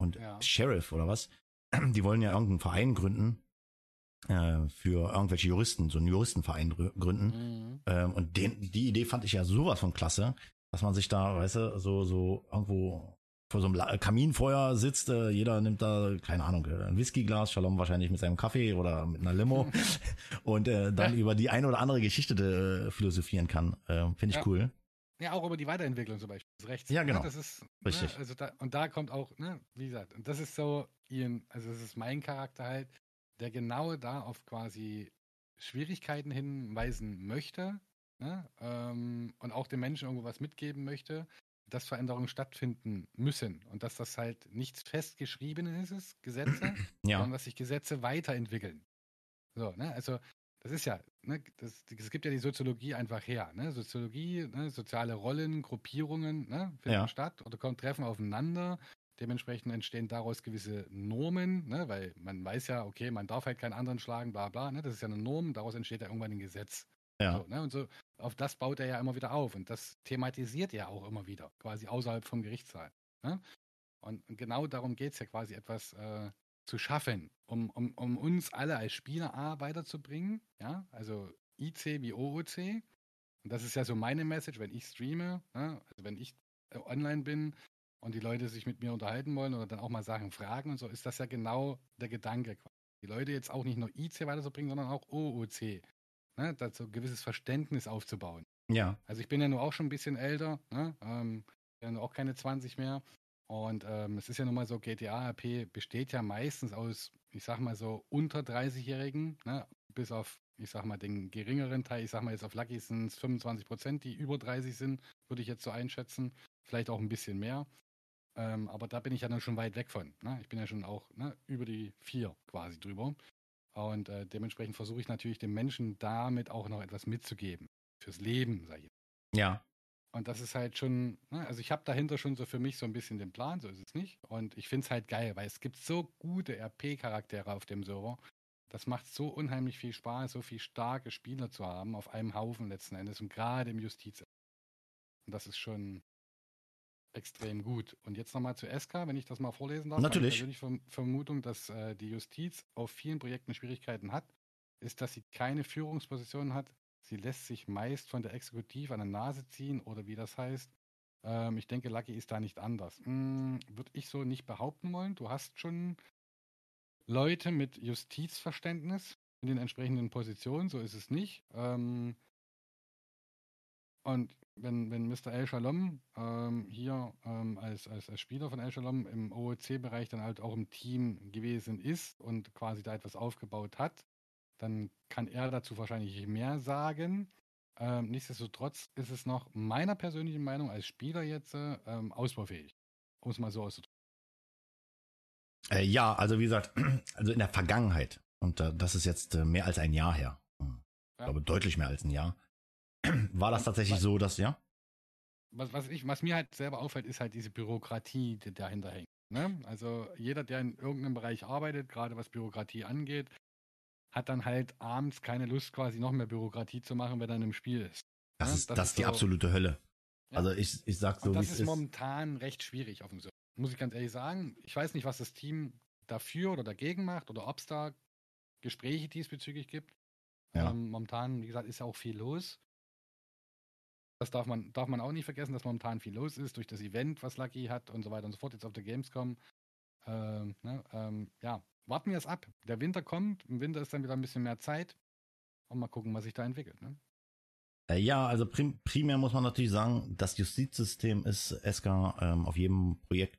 und Ja. Sheriff oder was. Die wollen ja irgendeinen Verein gründen äh, für irgendwelche Juristen, so einen Juristenverein grü- gründen. Mhm. Ähm, und den, die Idee fand ich ja sowas von klasse, dass man sich da, weißt du, so, so irgendwo vor so einem La- Kaminfeuer sitzt, äh, jeder nimmt da, keine Ahnung, äh, ein Whiskyglas, Shalom wahrscheinlich mit seinem Kaffee oder mit einer Limo und äh, dann über die eine oder andere Geschichte äh, philosophieren kann. Äh, Finde ich Ja. cool. Ja, auch über die Weiterentwicklung zum Beispiel des Rechts. Ja, genau. Ne, das ist, Richtig. Ne, also da, und da kommt auch, ne, wie gesagt, und das ist so Ian, also das ist mein Charakter halt, der genau da auf quasi Schwierigkeiten hinweisen möchte ne, ähm, und auch den Menschen irgendwo was mitgeben möchte, dass Veränderungen stattfinden müssen und dass das halt nichts festgeschriebenes ist, Gesetze, Ja, sondern dass sich Gesetze weiterentwickeln. So, ne, also das ist ja, ne, das, es gibt ja die Soziologie einfach her, ne, Soziologie, ne, soziale Rollen, Gruppierungen, ne, finden Ja. statt oder kommen, treffen aufeinander. Dementsprechend entstehen daraus gewisse Normen, ne, weil man weiß ja, okay, man darf halt keinen anderen schlagen, bla bla, ne, das ist ja eine Norm, daraus entsteht ja irgendwann ein Gesetz. Ja, So, ne, und so, auf das baut er ja immer wieder auf und das thematisiert er auch immer wieder, quasi außerhalb vom Gerichtssaal. Ne? Und, genau darum geht es ja quasi etwas äh, zu schaffen, um, um, um uns alle als Spieler A weiterzubringen, ja, also IC wie OOC. Und das ist ja so meine Message, wenn ich streame, ne? also wenn ich äh, online bin und die Leute sich mit mir unterhalten wollen oder dann auch mal Sachen fragen und so, ist das ja genau der Gedanke. Die Leute jetzt auch nicht nur IC weiterzubringen, sondern auch OOC. Ne? Dazu ein gewisses Verständnis aufzubauen. ja, Also ich bin ja nur auch schon ein bisschen älter, ne? ähm, bin ja nur auch keine 20 mehr. Und ähm, es ist ja nun mal so, GTA RP besteht ja meistens aus, ich sag mal so, unter 30-Jährigen, ne? bis auf, ich sag mal, den geringeren Teil, ich sag mal jetzt auf Lucky sind es 25 Prozent, die über 30 sind, würde ich jetzt so einschätzen. Vielleicht auch ein bisschen mehr. Ähm, aber da bin ich ja dann schon weit weg von. Ne? Ich bin ja schon auch ne, über die vier quasi drüber. Und äh, dementsprechend versuche ich natürlich den Menschen damit auch noch etwas mitzugeben. Fürs Leben, sag ich. ja, Und das ist halt schon, ne, also ich habe dahinter schon so für mich so ein bisschen den Plan, so ist es nicht. Und ich finde es halt geil, weil es gibt so gute RP-Charaktere auf dem Server. Das macht so unheimlich viel Spaß, so viel starke Spieler zu haben auf einem Haufen letzten Endes und gerade im Justiz. Und das ist schon extrem gut. Und jetzt nochmal zu SK, wenn ich das mal vorlesen darf. Natürlich. Meine persönliche Verm- Vermutung, dass äh, die Justiz auf vielen Projekten Schwierigkeiten hat, ist, dass sie keine Führungsposition hat. Sie lässt sich meist von der Exekutive an der Nase ziehen oder wie das heißt. Ähm, ich denke, Lucky ist da nicht anders. Hm, Würde ich so nicht behaupten wollen. Du hast schon Leute mit Justizverständnis in den entsprechenden Positionen, so ist es nicht. Ähm, und wenn, wenn Mr. El Shalom ähm, hier ähm, als, als, als Spieler von El Shalom im OOC-Bereich dann halt auch im Team gewesen ist und quasi da etwas aufgebaut hat, dann kann er dazu wahrscheinlich mehr sagen. Ähm, nichtsdestotrotz ist es noch meiner persönlichen Meinung als Spieler jetzt äh, ähm, ausbaufähig, um es mal so auszudrücken. Äh, ja, also wie gesagt, also in der Vergangenheit, und äh, das ist jetzt äh, mehr als ein Jahr her, hm, ich glaube deutlich mehr als ein Jahr, war das tatsächlich so, dass, ja? Was, was, ich, was mir halt selber auffällt, ist halt diese Bürokratie, die dahinter hängt. Ne? Also jeder, der in irgendeinem Bereich arbeitet, gerade was Bürokratie angeht, hat dann halt abends keine Lust, quasi noch mehr Bürokratie zu machen, wenn er im Spiel ist. Das, Ja, ist, das das ist die so- absolute Hölle. Ja. Also ich, ich sag so, Und das ist ist. momentan recht schwierig auf dem Server. Muss ich ganz ehrlich sagen. Ich weiß nicht, was das Team dafür oder dagegen macht oder ob es da Gespräche diesbezüglich gibt. Ja. Ähm, momentan, wie gesagt, ist ja auch viel los. Das darf man, darf man auch nicht vergessen, dass momentan viel los ist durch das Event, was Lucky hat und so weiter und so fort, jetzt auf der Gamescom. Ähm, ne, ähm, ja, warten wir es ab. Der Winter kommt, im Winter ist dann wieder ein bisschen mehr Zeit. Und mal gucken, was sich da entwickelt. Ne? Äh, ja, also prim primär muss man natürlich sagen, das Justizsystem ist SK ähm, auf jedem Projekt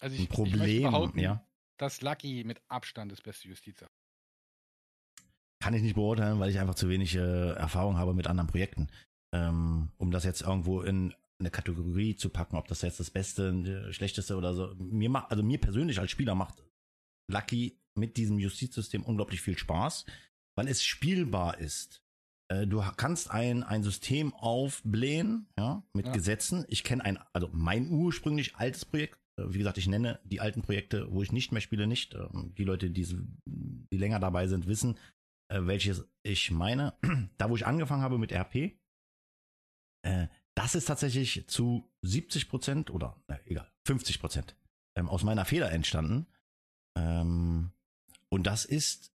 Also ein ich, ich möchte Problem. behaupten, ja, dass Lucky mit Abstand das beste Justiz hat. Kann ich nicht beurteilen, weil ich einfach zu wenig äh, Erfahrung habe mit anderen Projekten. Ähm, um das jetzt irgendwo in eine Kategorie zu packen, ob das jetzt das Beste, äh, Schlechteste oder so. Mir macht, also mir persönlich als Spieler macht Lucky mit diesem Justizsystem unglaublich viel Spaß, weil es spielbar ist. Äh, Du kannst ein, ein System aufblähen, ja, mit Ja. Gesetzen. Ich kenne ein, also mein ursprünglich altes Projekt. Äh, Wie gesagt, ich nenne die alten Projekte, wo ich nicht mehr spiele, nicht. Ähm, Die Leute, die, die länger dabei sind, wissen, äh, welches ich meine. Da, wo ich angefangen habe mit RP, äh, das ist tatsächlich zu 70 Prozent oder, na, egal, 50 Prozent ähm, aus meiner Feder entstanden. Ähm, und das ist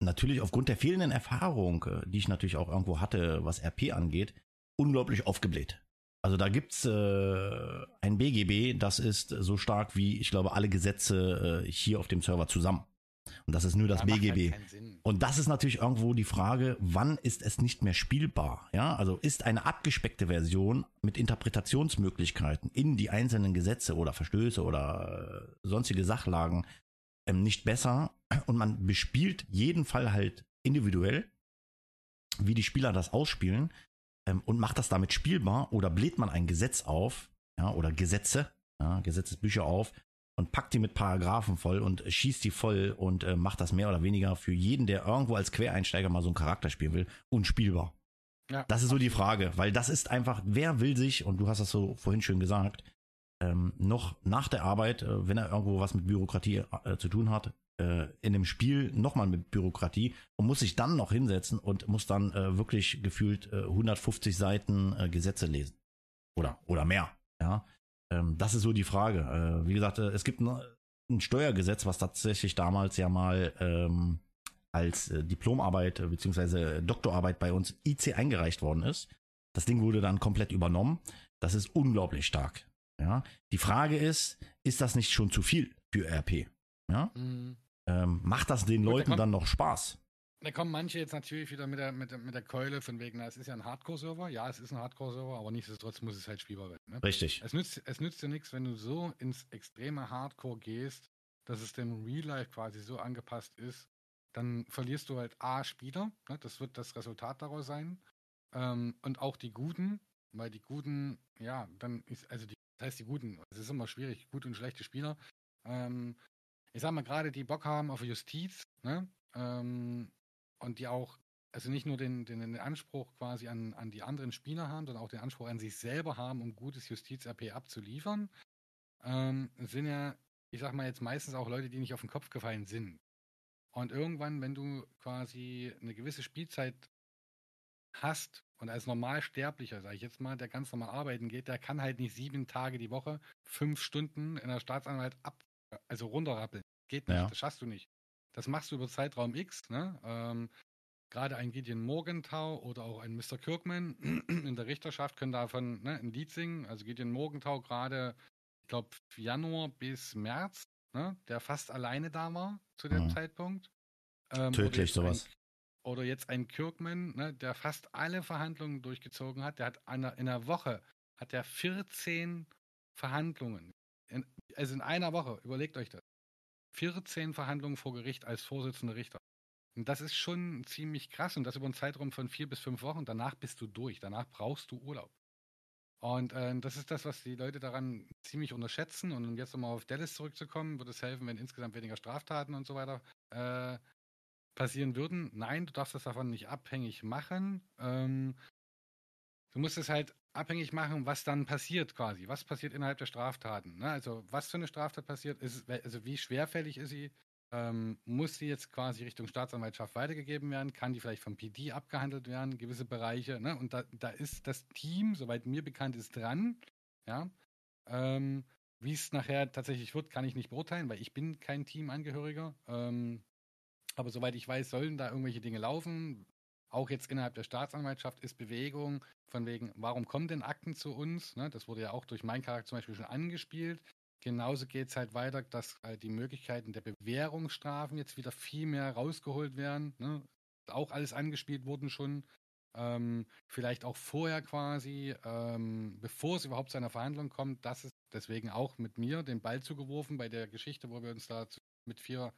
natürlich aufgrund der fehlenden Erfahrung, äh, die ich natürlich auch irgendwo hatte, was RP angeht, unglaublich aufgebläht. Also da gibt's äh, ein BGB, das ist so stark wie, ich glaube, alle Gesetze äh, hier auf dem Server zusammen. Und das ist nur das macht BGB. Halt. Und das ist natürlich irgendwo die Frage, wann ist es nicht mehr spielbar? Ja, also ist eine abgespeckte Version mit Interpretationsmöglichkeiten in die einzelnen Gesetze oder Verstöße oder äh, sonstige Sachlagen ähm, nicht besser und man bespielt jeden Fall halt individuell, wie die Spieler das ausspielen ähm, und macht das damit spielbar oder bläht man ein Gesetz auf, ja, oder Gesetze, ja, Gesetzesbücher auf und packt die mit Paragraphen voll und schießt die voll und äh, macht das mehr oder weniger für jeden, der irgendwo als Quereinsteiger mal so einen Charakter spielen will, unspielbar. Ja, Das ist so die Frage, weil das ist einfach, wer will sich, und du hast das so vorhin schön gesagt, ähm, noch nach der Arbeit, äh, wenn er irgendwo was mit Bürokratie äh, zu tun hat, äh, in dem Spiel nochmal mit Bürokratie und muss sich dann noch hinsetzen und muss dann äh, wirklich gefühlt äh, 150 Seiten äh, Gesetze lesen. Oder, oder mehr. Ja. Ähm, das ist so die Frage. Äh, wie gesagt, äh, es gibt ein, ein Steuergesetz, was tatsächlich damals ja mal ähm, als äh, Diplomarbeit äh, beziehungsweise Doktorarbeit bei uns IC eingereicht worden ist. Das Ding wurde dann komplett übernommen. Das ist unglaublich stark. Ja. Die Frage ist, ist das nicht schon zu viel für RP? Ja. Mhm. Ähm, macht das den Leuten dann noch Spaß? Da kommen manche jetzt natürlich wieder mit der, mit der, mit der Keule von wegen, na, es ist ja ein Hardcore-Server. Ja, es ist ein Hardcore-Server, aber nichtsdestotrotz muss es halt spielbar werden. Ne? Richtig. Es nützt, es nützt dir nichts, wenn du so ins extreme Hardcore gehst, dass es dem Real Life quasi so angepasst ist, dann verlierst du halt A Spieler, ne? das wird das Resultat daraus sein. Ähm, und auch die Guten, weil die Guten, ja, dann ist, also die, das heißt die Guten, es ist immer schwierig, gute und schlechte Spieler. Ähm, ich sag mal, gerade die Bock haben auf Justiz, ne? Ähm, und die auch, also nicht nur den, den, den Anspruch quasi an, an die anderen Spieler haben, sondern auch den Anspruch an sich selber haben, um gutes Justiz-RP abzuliefern, ähm, sind ja, ich sag mal jetzt meistens auch Leute, die nicht auf den Kopf gefallen sind. Und irgendwann, wenn du quasi eine gewisse Spielzeit hast und als Normalsterblicher, sage ich jetzt mal, der ganz normal arbeiten geht, der kann halt nicht sieben Tage die Woche, fünf Stunden in der Staatsanwalt ab, also runterrappeln. Geht nicht, Ja. das schaffst du nicht. Das machst du über Zeitraum X, ne? Ähm, Gerade ein Gideon Morgenthau oder auch ein Mr. Kirkman in der Richterschaft können davon ne, ein Lied singen. Also Gideon Morgenthau gerade, ich glaube, Januar bis März, ne, der fast alleine da war zu dem Mhm. Zeitpunkt. Ähm, oder Tödlich jetzt ein- sowas. oder jetzt ein Kirkman, ne, der fast alle Verhandlungen durchgezogen hat, der hat einer, in einer Woche hat er 14 Verhandlungen. In, also in einer Woche, überlegt euch das. 14 Verhandlungen vor Gericht als Vorsitzender Richter. Und das ist schon ziemlich krass und das über einen Zeitraum von vier bis fünf Wochen. Danach bist du durch. Danach brauchst du Urlaub. Und äh, das ist das, was die Leute daran ziemlich unterschätzen. Und um jetzt nochmal auf Dallas zurückzukommen, würde es helfen, wenn insgesamt weniger Straftaten und so weiter äh, passieren würden. Nein, du darfst das davon nicht abhängig machen. Ähm, du musst es halt abhängig machen, was dann passiert quasi. Was passiert innerhalb der Straftaten? Ne? Also was für eine Straftat passiert, ist, also wie schwerfällig ist sie? Ähm, muss sie jetzt quasi Richtung Staatsanwaltschaft weitergegeben werden? Kann die vielleicht vom PD abgehandelt werden? Gewisse Bereiche. Ne? Und da, da ist das Team, soweit mir bekannt ist, dran. Ja. Ähm, wie es nachher tatsächlich wird, kann ich nicht beurteilen, weil ich bin kein Teamangehöriger. Ähm, aber soweit ich weiß, sollen da irgendwelche Dinge laufen. Auch jetzt innerhalb der Staatsanwaltschaft ist Bewegung von wegen, warum kommen denn Akten zu uns? Ne, das wurde ja auch durch meinen Charakter zum Beispiel schon angespielt. Genauso geht es halt weiter, dass halt die Möglichkeiten der Bewährungsstrafen jetzt wieder viel mehr rausgeholt werden. Ne? Auch alles angespielt wurden schon. Ähm, vielleicht auch vorher quasi, ähm, bevor es überhaupt zu einer Verhandlung kommt. Das ist deswegen auch mit mir den Ball zugeworfen bei der Geschichte, wo wir uns da mit vier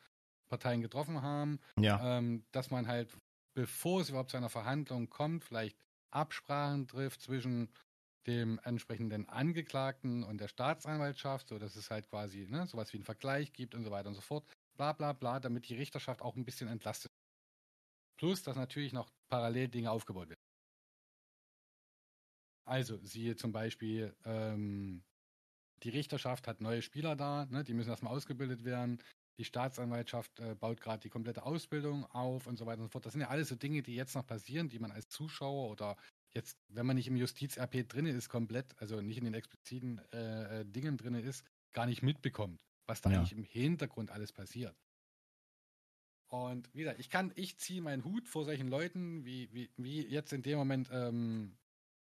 Parteien getroffen haben. Ja. Ähm, dass man halt bevor es überhaupt zu einer Verhandlung kommt, vielleicht Absprachen trifft zwischen dem entsprechenden Angeklagten und der Staatsanwaltschaft, so dass es halt quasi ne, sowas wie einen Vergleich gibt und so weiter und so fort. Bla bla bla, damit die Richterschaft auch ein bisschen entlastet. Plus, dass natürlich noch parallel Dinge aufgebaut werden. Also, siehe zum Beispiel, ähm, die Richterschaft hat neue Spieler da, ne, die müssen erstmal ausgebildet werden die Staatsanwaltschaft äh, baut gerade die komplette Ausbildung auf und so weiter und so fort. Das sind ja alles so Dinge, die jetzt noch passieren, die man als Zuschauer oder jetzt, wenn man nicht im Justiz-RP drin ist, komplett, also nicht in den expliziten äh, äh, Dingen drin ist, gar nicht mitbekommt, was da ja. eigentlich im Hintergrund alles passiert. Und wie gesagt, ich kann, ich ziehe meinen Hut vor solchen Leuten, wie, wie, wie jetzt in dem Moment, ähm,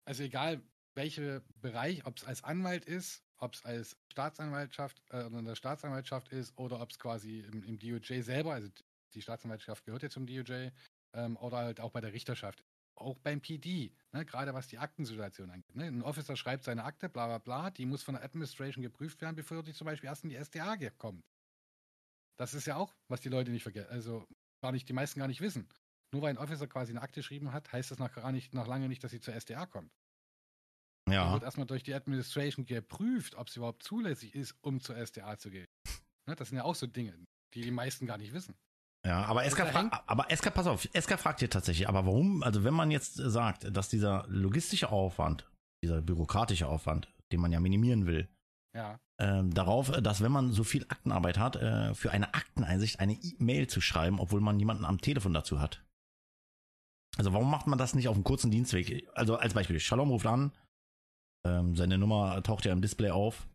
also egal welcher Bereich, ob es als Anwalt ist, ob es als Staatsanwaltschaft äh, in der Staatsanwaltschaft ist oder ob es quasi im, im, DOJ selber, also die Staatsanwaltschaft gehört ja zum DOJ, ähm, oder halt auch bei der Richterschaft. Auch beim PD, ne, gerade was die Aktensituation angeht. Ne? Ein Officer schreibt seine Akte, bla bla bla, die muss von der Administration geprüft werden, bevor die zum Beispiel erst in die SDA kommt. Das ist ja auch, was die Leute nicht vergessen, also gar nicht, die meisten gar nicht wissen. Nur weil ein Officer quasi eine Akte geschrieben hat, heißt das noch gar nicht, noch lange nicht, dass sie zur SDA kommt. Ja. Da wird erstmal durch die Administration geprüft, ob es überhaupt zulässig ist, um zur SDA zu gehen. Ne, das sind ja auch so Dinge, die die meisten gar nicht wissen. Ja, aber Eska, aber Eska, pass auf, Eska fragt hier tatsächlich, aber warum, also wenn man jetzt sagt, dass dieser logistische Aufwand, dieser bürokratische Aufwand, den man ja minimieren will, ja. Ähm, darauf, dass wenn man so viel Aktenarbeit hat, äh, für eine Akteneinsicht eine E-Mail zu schreiben, obwohl man jemanden am Telefon dazu hat. Also warum macht man das nicht auf einem kurzen Dienstweg? Also als Beispiel, Shalom ruft an, ähm, seine Nummer taucht ja im Display auf.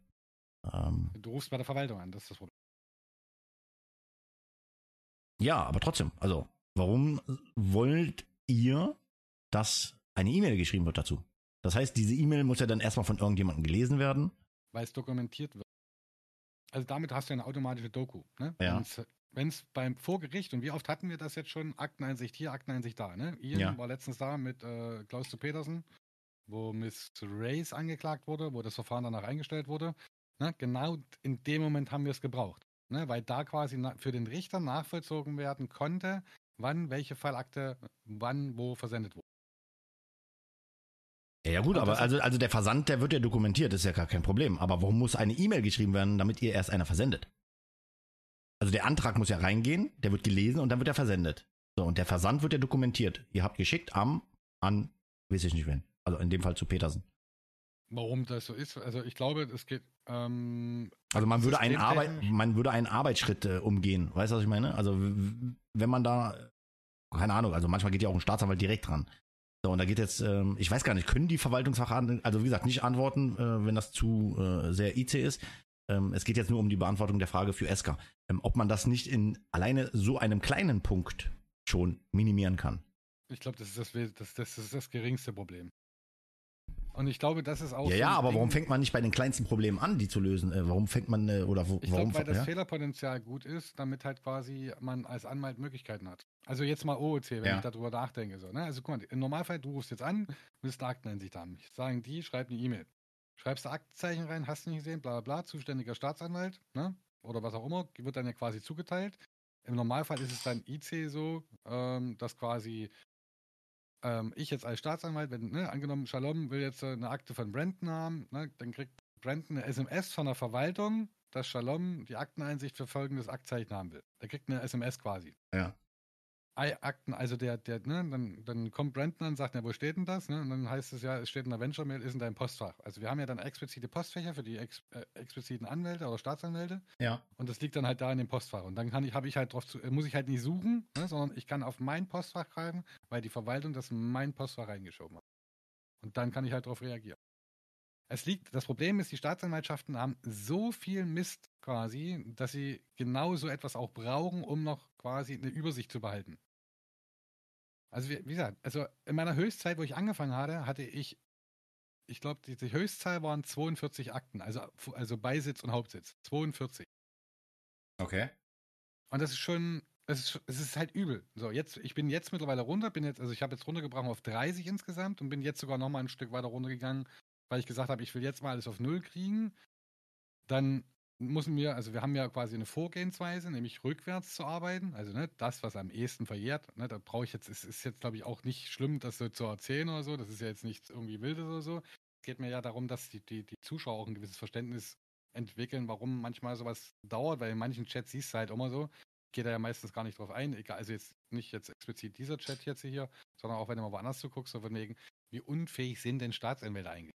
Ähm, du rufst bei der Verwaltung an, das ist das Problem. Ja, aber trotzdem, also, warum wollt ihr, dass eine E-Mail geschrieben wird dazu? Das heißt, diese E-Mail muss ja dann erstmal von irgendjemandem gelesen werden. Weil es dokumentiert wird. Also damit hast du eine automatische Doku. Ne? Ja. Wenn es beim Vorgericht, und wie oft hatten wir das jetzt schon, Akteneinsicht hier, Akteneinsicht da, ne? Ian ja. war letztens da mit äh, Klaus zu Petersen wo Miss Race angeklagt wurde, wo das Verfahren danach eingestellt wurde. Ne, genau in dem Moment haben wir es gebraucht. Ne, weil da quasi für den Richter nachvollzogen werden konnte, wann welche Fallakte wann wo versendet wurde. Ja, ja gut, aber also, also der Versand, der wird ja dokumentiert, ist ja gar kein Problem. Aber warum muss eine E-Mail geschrieben werden, damit ihr erst einer versendet? Also der Antrag muss ja reingehen, der wird gelesen und dann wird er versendet. So, und der Versand wird ja dokumentiert. Ihr habt geschickt am, an, weiß ich nicht wen. Also in dem Fall zu Petersen. Warum das so ist? Also ich glaube, es geht. Ähm, also man würde einen Arbeit, man würde einen Arbeitsschritt äh, umgehen. Weißt du, was ich meine? Also wenn man da, keine Ahnung, also manchmal geht ja auch ein Staatsanwalt direkt dran. So, und da geht jetzt, ähm, ich weiß gar nicht, können die Verwaltungsfachhandel, also wie gesagt, nicht antworten, äh, wenn das zu äh, sehr IC ist. Ähm, es geht jetzt nur um die Beantwortung der Frage für Eska, ähm, ob man das nicht in alleine so einem kleinen Punkt schon minimieren kann. Ich glaube, das, ist das, das, das ist das geringste Problem. Und ich glaube, das ist auch. Ja, ja, aber Ding. warum fängt man nicht bei den kleinsten Problemen an, die zu lösen? Äh, warum fängt man, äh, oder wo, Ich warum? glaube, weil das ja? Fehlerpotenzial gut ist, damit halt quasi man als Anwalt Möglichkeiten hat. Also jetzt mal OOC, wenn Ja. ich darüber nachdenke. So, ne? Also guck mal, im Normalfall, du rufst jetzt an, willst eine Akteneinsicht haben. Ich sagen die, schreib eine E-Mail. Schreibst du Aktenzeichen rein, hast du nicht gesehen, bla bla bla, zuständiger Staatsanwalt, ne? Oder was auch immer, wird dann ja quasi zugeteilt. Im Normalfall ist es dann IC so, ähm, dass quasi ähm, ich jetzt als Staatsanwalt, wenn, ne, angenommen, Shalom will jetzt äh, eine Akte von Brandon haben, ne, dann kriegt Brandon eine SMS von der Verwaltung, dass Shalom die Akteneinsicht für folgendes Aktzeichen haben will. Der kriegt eine SMS quasi. Ja. Akten, also der, der, ne, dann, dann kommt Brandon an und sagt, na, wo steht denn das? Ne? Und dann heißt es ja, es steht in der Venture-Mail, ist in deinem Postfach. Also wir haben ja dann explizite Postfächer für die ex, äh, expliziten Anwälte oder Staatsanwälte. Ja. Und das liegt dann halt da in dem Postfach. Und dann kann ich, habe ich halt drauf zu, äh, muss ich halt nicht suchen, ne, sondern ich kann auf mein Postfach greifen, weil die Verwaltung das in mein Postfach reingeschoben hat. Und dann kann ich halt darauf reagieren. Es liegt, das Problem ist, die Staatsanwaltschaften haben so viel Mist quasi, dass sie genau so etwas auch brauchen, um noch quasi eine Übersicht zu behalten. Also wie, wie gesagt, also in meiner Höchstzeit, wo ich angefangen hatte, hatte ich, ich glaube, die, die Höchstzahl waren 42 Akten, also, also Beisitz und Hauptsitz. 42. Okay. Und das ist schon, es ist, es ist halt übel. So, jetzt, ich bin jetzt mittlerweile runter, bin jetzt, also ich habe jetzt runtergebracht auf 30 insgesamt und bin jetzt sogar nochmal ein Stück weiter runtergegangen, weil ich gesagt habe, ich will jetzt mal alles auf Null kriegen. Dann müssen wir, also wir haben ja quasi eine Vorgehensweise, nämlich rückwärts zu arbeiten. Also ne, das, was am ehesten verjährt, ne, da brauche ich jetzt, es ist jetzt, glaube ich, auch nicht schlimm, das so zu erzählen oder so. Das ist ja jetzt nichts irgendwie Wildes oder so. Es geht mir ja darum, dass die, die, die Zuschauer auch ein gewisses Verständnis entwickeln, warum manchmal sowas dauert, weil in manchen Chats siehst du halt immer so, geht er ja meistens gar nicht drauf ein, egal, also jetzt nicht jetzt explizit dieser Chat jetzt hier, sondern auch wenn du mal woanders zuguckst, so von wegen, wie unfähig sind denn Staatsanwälte eigentlich?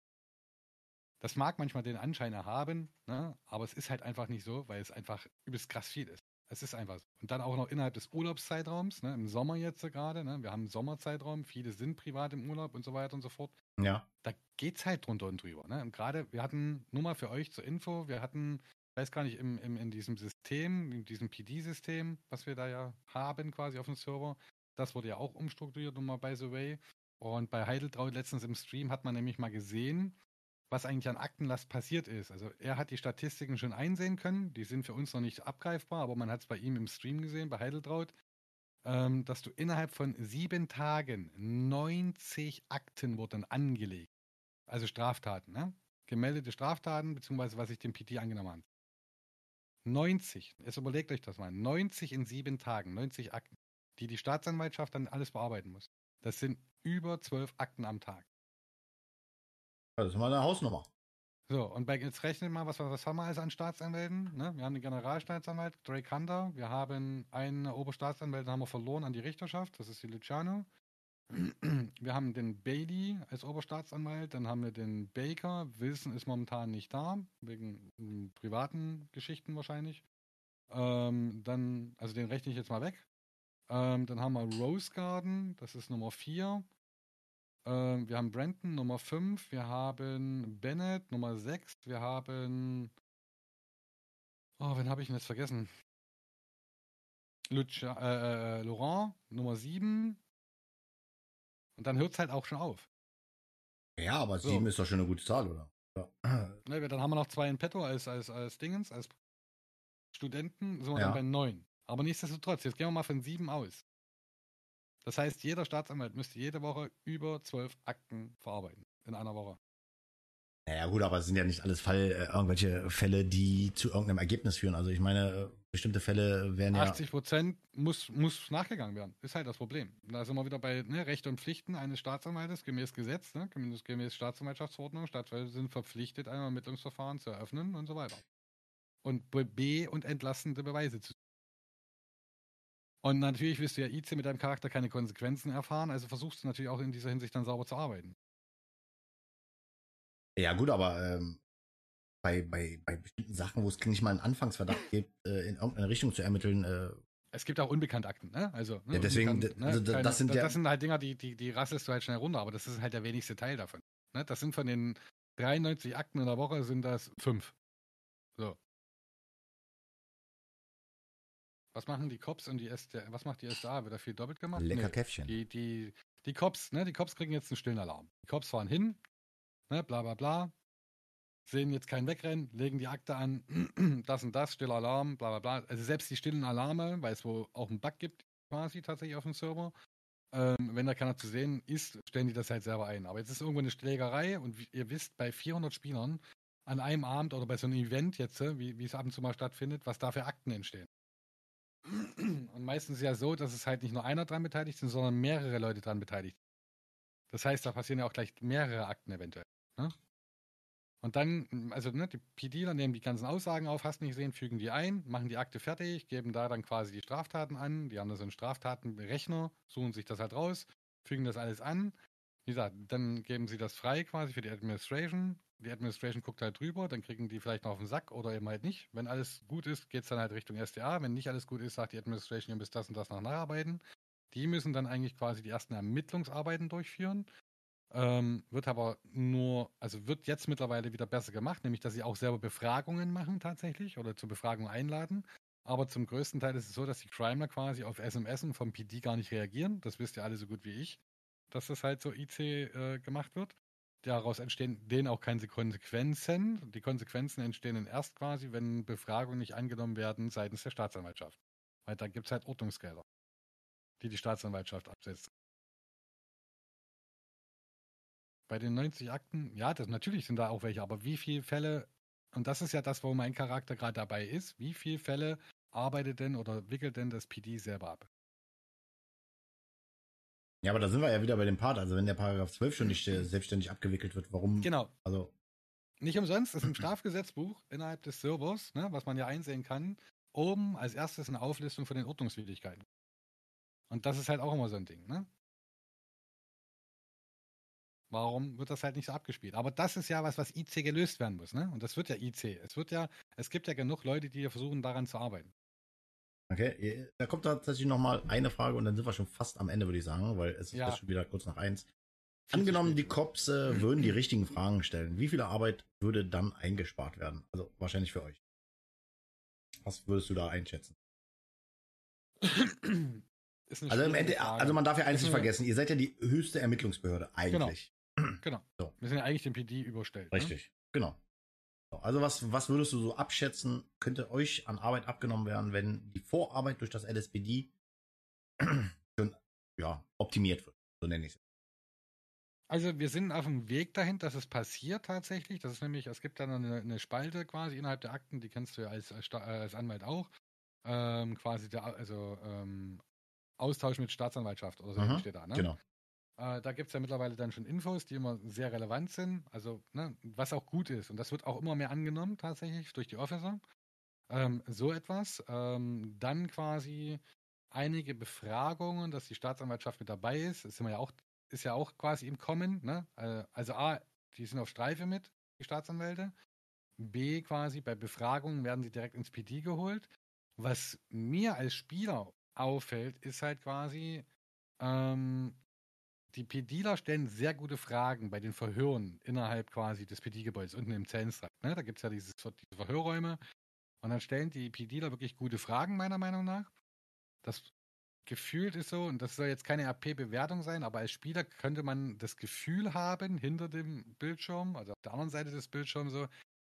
Das mag manchmal den Anschein haben, ne? aber es ist halt einfach nicht so, weil es einfach übelst krass viel ist. Es ist einfach so. Und dann auch noch innerhalb des Urlaubszeitraums, ne? im Sommer jetzt gerade, ne? wir haben einen Sommerzeitraum, viele sind privat im Urlaub und so weiter und so fort Ja. da geht's halt drunter und drüber. Ne? Und gerade, wir hatten, nur mal für euch zur Info, wir hatten, ich weiß gar nicht, im, im, in diesem System, in diesem PD-System, was wir da ja haben quasi auf dem Server, das wurde ja auch umstrukturiert, nur mal by the way. Und bei Heideltraut letztens im Stream hat man nämlich mal gesehen, was eigentlich an Aktenlast passiert ist. Also er hat die Statistiken schon einsehen können, die sind für uns noch nicht abgreifbar, aber man hat es bei ihm im Stream gesehen, bei Heideltraut, ähm, dass du innerhalb von sieben Tagen 90 Akten wurden angelegt. Also Straftaten, ne? Gemeldete Straftaten, beziehungsweise was ich dem PT angenommen habe. 90. Jetzt überlegt euch das mal. 90 in sieben Tagen, 90 Akten, die die Staatsanwaltschaft dann alles bearbeiten muss. Das sind über 12 Akten am Tag. Das ist mal eine Hausnummer. So, und bei, jetzt rechnet mal, was, was haben wir also an Staatsanwälten? Ne? Wir haben den Generalstaatsanwalt, Drake Hunter. Wir haben einen Oberstaatsanwalt, haben wir verloren an die Richterschaft. Das ist die Luciano. Wir haben den Bailey als Oberstaatsanwalt. Dann haben wir den Baker. Wilson ist momentan nicht da, wegen privaten Geschichten wahrscheinlich. Ähm, dann, also den rechne ich jetzt mal weg. Ähm, dann haben wir Rose Garden, das ist Nummer 4. Ähm, wir haben Brandon Nummer 5, wir haben Bennett Nummer 6, wir haben. Oh, wen habe ich denn jetzt vergessen? Lucia, äh, äh, Laurent Nummer 7. Und dann hört es halt auch schon auf. Ja, aber So. sieben ist doch schon eine gute Zahl, oder? Ja. Ne, dann haben wir noch zwei in petto als, als, als Dingens, als Studenten, sind wir Ja. dann bei neun. Aber nichtsdestotrotz, jetzt gehen wir mal von sieben aus. Das heißt, jeder Staatsanwalt müsste jede Woche über zwölf Akten verarbeiten. In einer Woche. Naja, gut, aber es sind ja nicht alles Fall, äh, irgendwelche Fälle, die zu irgendeinem Ergebnis führen. Also ich meine, äh, bestimmte Fälle werden ja. 80 Prozent muss, muss nachgegangen werden. Ist halt das Problem. Da sind wir wieder bei ne, Rechte und Pflichten eines Staatsanwaltes gemäß Gesetz, ne, gemäß, gemäß Staatsanwaltschaftsverordnung. Staatsanwälte sind verpflichtet, ein Ermittlungsverfahren zu eröffnen und so weiter. Und B und entlastende Beweise zu. Und natürlich wirst du ja IC mit deinem Charakter keine Konsequenzen erfahren, also versuchst du natürlich auch in dieser Hinsicht dann sauber zu arbeiten. Ja, gut, aber ähm, bei, bei, bei bestimmten Sachen, wo es nicht mal einen Anfangsverdacht gibt, äh, in irgendeine Richtung zu ermitteln, äh, Es gibt auch Unbekanntakten, ne? Also, ne, Ja, deswegen, d- also das sind ja- das sind halt Dinger, die, die, die rasselst du halt schnell runter, aber das ist halt der wenigste Teil davon. Ne? Das sind von den 93 Akten in der Woche sind das fünf. Was machen die Cops und die SDA? Was macht die SDA? Wird da viel doppelt gemacht? lecker Nee. Käffchen. Die, die, die Cops, ne, die Cops kriegen jetzt einen stillen Alarm. Die Cops fahren hin, ne, bla bla bla, sehen jetzt kein Wegrennen, legen die Akte an, das und das, stiller Alarm, bla bla bla. Also selbst die stillen Alarme, weil es wo auch einen Bug gibt, quasi tatsächlich auf dem Server, ähm, wenn da keiner zu sehen ist, stellen die das halt selber ein. Aber jetzt ist irgendwo eine Schlägerei und ihr wisst, bei 400 Spielern an einem Abend oder bei so einem Event jetzt, wie, wie es ab und zu mal stattfindet, was da für Akten entstehen. Und meistens ist ja so, dass es halt nicht nur einer dran beteiligt sind, sondern mehrere Leute dran beteiligt. Das heißt, da passieren ja auch gleich mehrere Akten eventuell. Ne? Und dann, also ne, die PDler nehmen die ganzen Aussagen auf, hast nicht gesehen, fügen die ein, machen die Akte fertig, geben da dann quasi die Straftaten an. Die haben da so einen Straftatenrechner, suchen sich das halt raus, fügen das alles an. Wie gesagt, dann geben sie das frei quasi für die Administration. Die Administration guckt halt drüber, dann kriegen die vielleicht noch auf den Sack oder eben halt nicht. Wenn alles gut ist, geht es dann halt Richtung SDA. Wenn nicht alles gut ist, sagt die Administration, ihr müsst das und das noch nacharbeiten. Die müssen dann eigentlich quasi die ersten Ermittlungsarbeiten durchführen. Ähm, wird aber nur, also wird jetzt mittlerweile wieder besser gemacht, nämlich dass sie auch selber Befragungen machen tatsächlich oder zur Befragung einladen. Aber zum größten Teil ist es so, dass die Crimer quasi auf SMS vom PD gar nicht reagieren. Das wisst ihr alle so gut wie ich, dass das halt so IC äh, gemacht wird. Daraus entstehen denen auch keine Konsequenzen. Die Konsequenzen entstehen dann erst quasi, wenn Befragungen nicht angenommen werden seitens der Staatsanwaltschaft. Weil da gibt es halt Ordnungsgelder, die die Staatsanwaltschaft absetzt. Bei den 90 Akten, ja, das, natürlich sind da auch welche, aber wie viele Fälle, und das ist ja das, wo mein Charakter gerade dabei ist, wie viele Fälle arbeitet denn oder wickelt denn das PD selber ab? Ja, aber da sind wir ja wieder bei dem Part. Also wenn der Paragraph 12 schon nicht äh, selbstständig abgewickelt wird, warum? Genau. Also Nicht umsonst ist im Strafgesetzbuch innerhalb des Servers, ne, was man ja einsehen kann, oben als erstes eine Auflistung von den Ordnungswidrigkeiten. Und das ist halt auch immer so ein Ding, ne? Warum wird das halt nicht so abgespielt? Aber das ist ja was, was IC gelöst werden muss, ne? Und das wird ja IC. Es wird ja, es gibt ja genug Leute, die versuchen, daran zu arbeiten. Okay, da kommt tatsächlich noch mal eine Frage und dann sind wir schon fast am Ende, würde ich sagen, weil es ist Ja. jetzt schon wieder kurz nach eins. Angenommen, die. Cops äh, würden die richtigen Fragen stellen. Wie viel Arbeit würde dann eingespart werden? Also wahrscheinlich für euch. Was würdest du da einschätzen? Ist Also im Ende, Frage. also man darf ja eins Ist nicht vergessen, ihr seid ja die höchste Ermittlungsbehörde eigentlich. Genau. So. Wir sind ja eigentlich dem PD überstellt. Ne? Richtig, genau. So, Also was, was würdest du so abschätzen, könnte euch an Arbeit abgenommen werden, wenn die Vorarbeit durch das LSPD schon ja, optimiert wird? So nenne ich es. Also wir sind auf dem Weg dahin, dass es passiert tatsächlich. Das ist nämlich, es gibt dann eine, eine Spalte quasi innerhalb der Akten, die kennst du ja als, als, äh, Anwalt auch. Ähm, quasi der, also ähm, Austausch mit Staatsanwaltschaft oder so Mhm, steht da, ne? Genau. Äh, da gibt es ja mittlerweile dann schon Infos, die immer sehr relevant sind, also ne, was auch gut ist. Und das wird auch immer mehr angenommen tatsächlich durch die Officer. Ähm, so etwas. Ähm, dann quasi einige Befragungen, dass die Staatsanwaltschaft mit dabei ist. Das sind wir ja auch, ist ja auch quasi im Kommen. Ne? Äh, also A, die sind auf Streife mit, die Staatsanwälte. B, quasi bei Befragungen werden sie direkt ins PD geholt. Was mir als Spieler auffällt, ist halt quasi, ähm, die PDler stellen sehr gute Fragen bei den Verhören innerhalb quasi des PD-Gebäudes, unten im Zellenstrakt. Ne? Da gibt es ja dieses, diese Verhörräume. Und dann stellen die PDler wirklich gute Fragen, meiner Meinung nach. Das gefühlt ist so, und das soll jetzt keine RP-Bewertung sein, aber als Spieler könnte man das Gefühl haben, hinter dem Bildschirm, also auf der anderen Seite des Bildschirms so,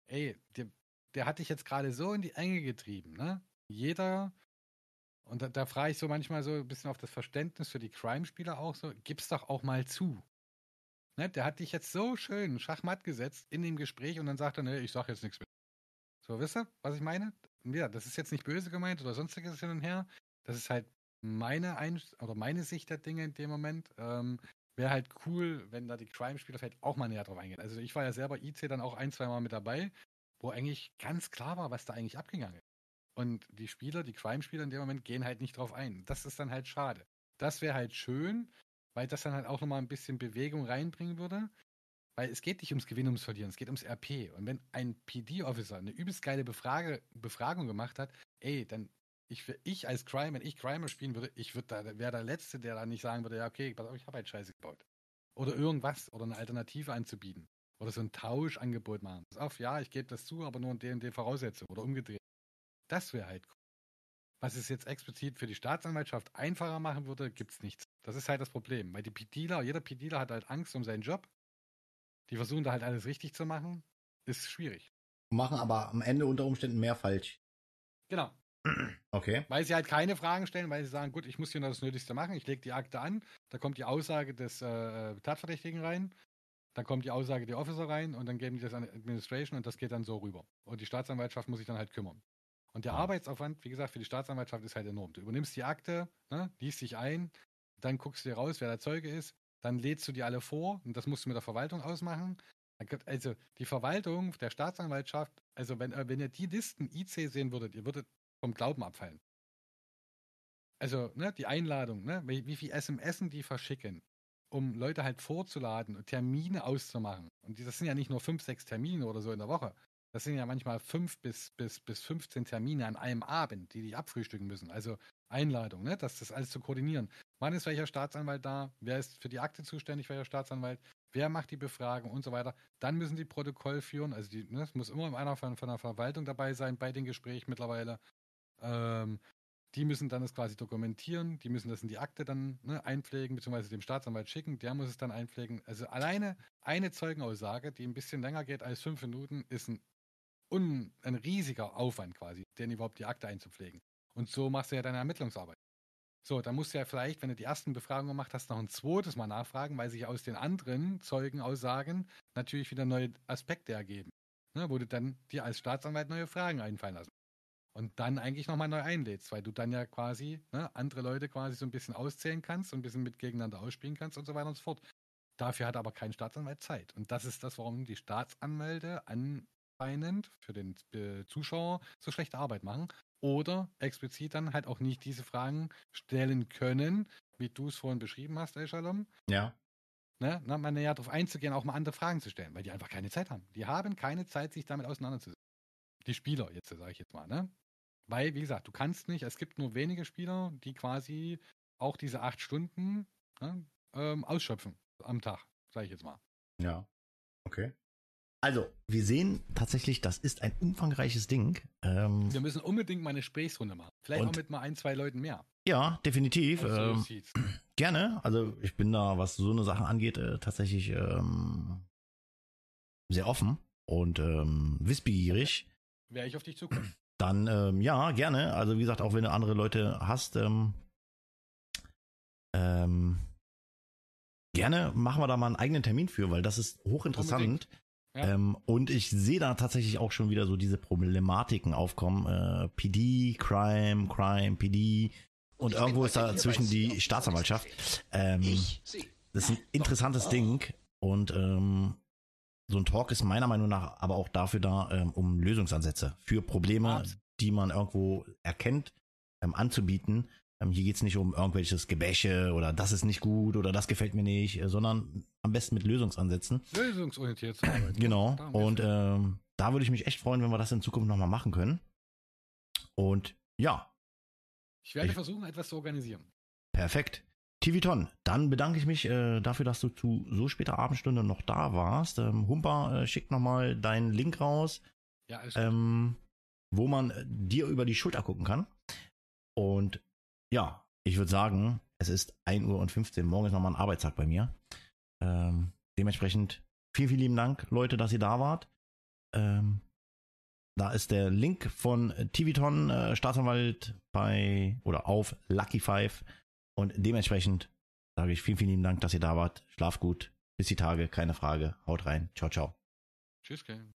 ey, der, der hat dich jetzt gerade so in die Enge getrieben, ne? Jeder und da, da frage ich so manchmal so ein bisschen auf das Verständnis für die Crime-Spieler auch so, gib's doch auch mal zu. Ne, der hat dich jetzt so schön schachmatt gesetzt in dem Gespräch und dann sagt er, ne, ich sag jetzt nichts mehr. So, wisst ihr, was ich meine? Ja, das ist jetzt nicht böse gemeint oder sonstiges hin und her. Das ist halt meine Ein oder meine Sicht der Dinge in dem Moment. Ähm, Wäre halt cool, wenn da die Crime-Spieler vielleicht auch mal näher drauf eingehen. Also ich war ja selber IC dann auch ein, zwei Mal mit dabei, wo eigentlich ganz klar war, was da eigentlich abgegangen ist. Und die Spieler, die Crime-Spieler in dem Moment gehen halt nicht drauf ein. Das ist dann halt schade. Das wäre halt schön, weil das dann halt auch nochmal ein bisschen Bewegung reinbringen würde. Weil es geht nicht ums Gewinnen, ums Verlieren, es geht ums RP. Und wenn ein PD-Officer eine übelst geile Befrage, Befragung gemacht hat, ey, dann ich, ich als Crime, wenn ich Crime spielen würde, ich würde da, wäre der Letzte, der dann nicht sagen würde, ja, okay, pass auf, ich habe halt Scheiße gebaut. Oder irgendwas oder eine Alternative anzubieten. Oder so ein Tauschangebot machen. Pass auf, ja, ich gebe das zu, aber nur in den, den Voraussetzungen. Oder umgedreht. Das wäre halt cool. Was es jetzt explizit für die Staatsanwaltschaft einfacher machen würde, gibt's nichts. Das ist halt das Problem. Weil die PDler, jeder PDler hat halt Angst um seinen Job. Die versuchen da halt alles richtig zu machen. Ist schwierig. Machen aber am Ende unter Umständen mehr falsch. Genau. Okay. Weil sie halt keine Fragen stellen, weil sie sagen, gut, ich muss hier noch das Nötigste machen, ich lege die Akte an, da kommt die Aussage des äh, Tatverdächtigen rein, dann kommt die Aussage der Officer rein und dann geben die das an Administration und das geht dann so rüber. Und die Staatsanwaltschaft muss sich dann halt kümmern. Und der Ja. Arbeitsaufwand, wie gesagt, für die Staatsanwaltschaft ist halt enorm. Du übernimmst die Akte, ne, liest dich ein, dann guckst du dir raus, wer der Zeuge ist, dann lädst du die alle vor und das musst du mit der Verwaltung ausmachen. Also die Verwaltung der Staatsanwaltschaft, also wenn, äh, wenn ihr die Listen IC sehen würdet, ihr würdet vom Glauben abfallen. Also, ne, die Einladung, ne, wie, wie viel SMSen die verschicken, um Leute halt vorzuladen und Termine auszumachen. Und das sind ja nicht nur fünf, sechs Termine oder so in der Woche. Das sind ja manchmal fünf bis, bis, bis 15 Termine an einem Abend, die die abfrühstücken müssen. Also Einladung, ne, das, das alles zu koordinieren. Wann ist welcher Staatsanwalt da? Wer ist für die Akte zuständig, welcher Staatsanwalt? Wer macht die Befragung und so weiter? Dann müssen die Protokoll führen. Also die, ne, es muss immer einer von, von der Verwaltung dabei sein bei den Gesprächen mittlerweile. Ähm, die müssen dann das quasi dokumentieren, die müssen das in die Akte dann ne, einpflegen, beziehungsweise dem Staatsanwalt schicken, der muss es dann einpflegen. Also alleine eine Zeugenaussage, die ein bisschen länger geht als fünf Minuten, ist ein, un, ein riesiger Aufwand quasi, den überhaupt die Akte einzupflegen. Und so machst du ja deine Ermittlungsarbeit. So, dann musst du ja vielleicht, wenn du die ersten Befragungen gemacht hast, noch ein zweites Mal nachfragen, weil sich aus den anderen Zeugenaussagen natürlich wieder neue Aspekte ergeben, ne, wo du dann dir als Staatsanwalt neue Fragen einfallen lassen und dann eigentlich nochmal neu einlädst, weil du dann ja quasi ne, andere Leute quasi so ein bisschen auszählen kannst und ein bisschen mit gegeneinander ausspielen kannst und so weiter und so fort. Dafür hat aber kein Staatsanwalt Zeit. Und das ist das, warum die Staatsanwälte anscheinend für den äh, Zuschauer so schlechte Arbeit machen oder explizit dann halt auch nicht diese Fragen stellen können, wie du es vorhin beschrieben hast, El Shalom. Ja. Ne, na, mal näher darauf einzugehen, auch mal andere Fragen zu stellen, weil die einfach keine Zeit haben. Die haben keine Zeit, sich damit auseinanderzusetzen. Die Spieler, jetzt sage ich jetzt mal, ne? Weil, wie gesagt, du kannst nicht, es gibt nur wenige Spieler, die quasi auch diese acht Stunden ne, ähm, ausschöpfen am Tag, sage ich jetzt mal. Ja. Okay. Also, wir sehen tatsächlich, das ist ein umfangreiches Ding. Ähm, Wir müssen unbedingt mal eine Gesprächsrunde machen. Vielleicht auch mit mal ein, zwei Leuten mehr. ja, definitiv. Also, ähm, sieht's. gerne. Also, ich bin da, was so eine Sache angeht, äh, tatsächlich ähm, sehr offen und ähm, wissbegierig. Wäre ich auf dich zukommen. Dann, ähm, ja, gerne. Also, wie gesagt, auch wenn du andere Leute hast, ähm, ähm, gerne machen wir da mal einen eigenen Termin für, weil das ist hochinteressant. Unbedingt. Ja. Ähm, und ich sehe da tatsächlich auch schon wieder so diese Problematiken aufkommen. Äh, PD, Crime, Crime, PD. Und Ich irgendwo ist da zwischen die Staatsanwaltschaft. Ähm, das ist ein interessantes Ding. Und ähm, so ein Talk ist meiner Meinung nach aber auch dafür da, ähm, um Lösungsansätze für Probleme, die man irgendwo erkennt, ähm, anzubieten. Ähm, hier geht es nicht um irgendwelches Gebäsche oder das ist nicht gut oder das gefällt mir nicht, äh, sondern am besten mit Lösungsansätzen. Lösungsorientiert zu arbeiten. Genau. Und ähm, da würde ich mich echt freuen, wenn wir das in Zukunft nochmal machen können. Und ja, ich werde ich- versuchen, etwas zu organisieren. perfekt. Tiviton, dann bedanke ich mich äh, dafür, dass du zu so später Abendstunde noch da warst. Ähm, Humper, äh, schick nochmal deinen Link raus, Ja, ähm, wo man äh, dir über die Schulter gucken kann. Und ja, ich würde sagen, es ist 1 Uhr und 15. Morgen ist nochmal ein Arbeitstag bei mir. Ähm, dementsprechend vielen, vielen lieben Dank, Leute, dass ihr da wart. Ähm, da ist der Link von Tiviton, äh, Staatsanwalt bei oder auf Lucky Five. Und dementsprechend sage ich vielen, vielen lieben Dank, dass ihr da wart. Schlaf gut. Bis die Tage, keine Frage. Haut rein. Ciao, ciao. Tschüss, Ken.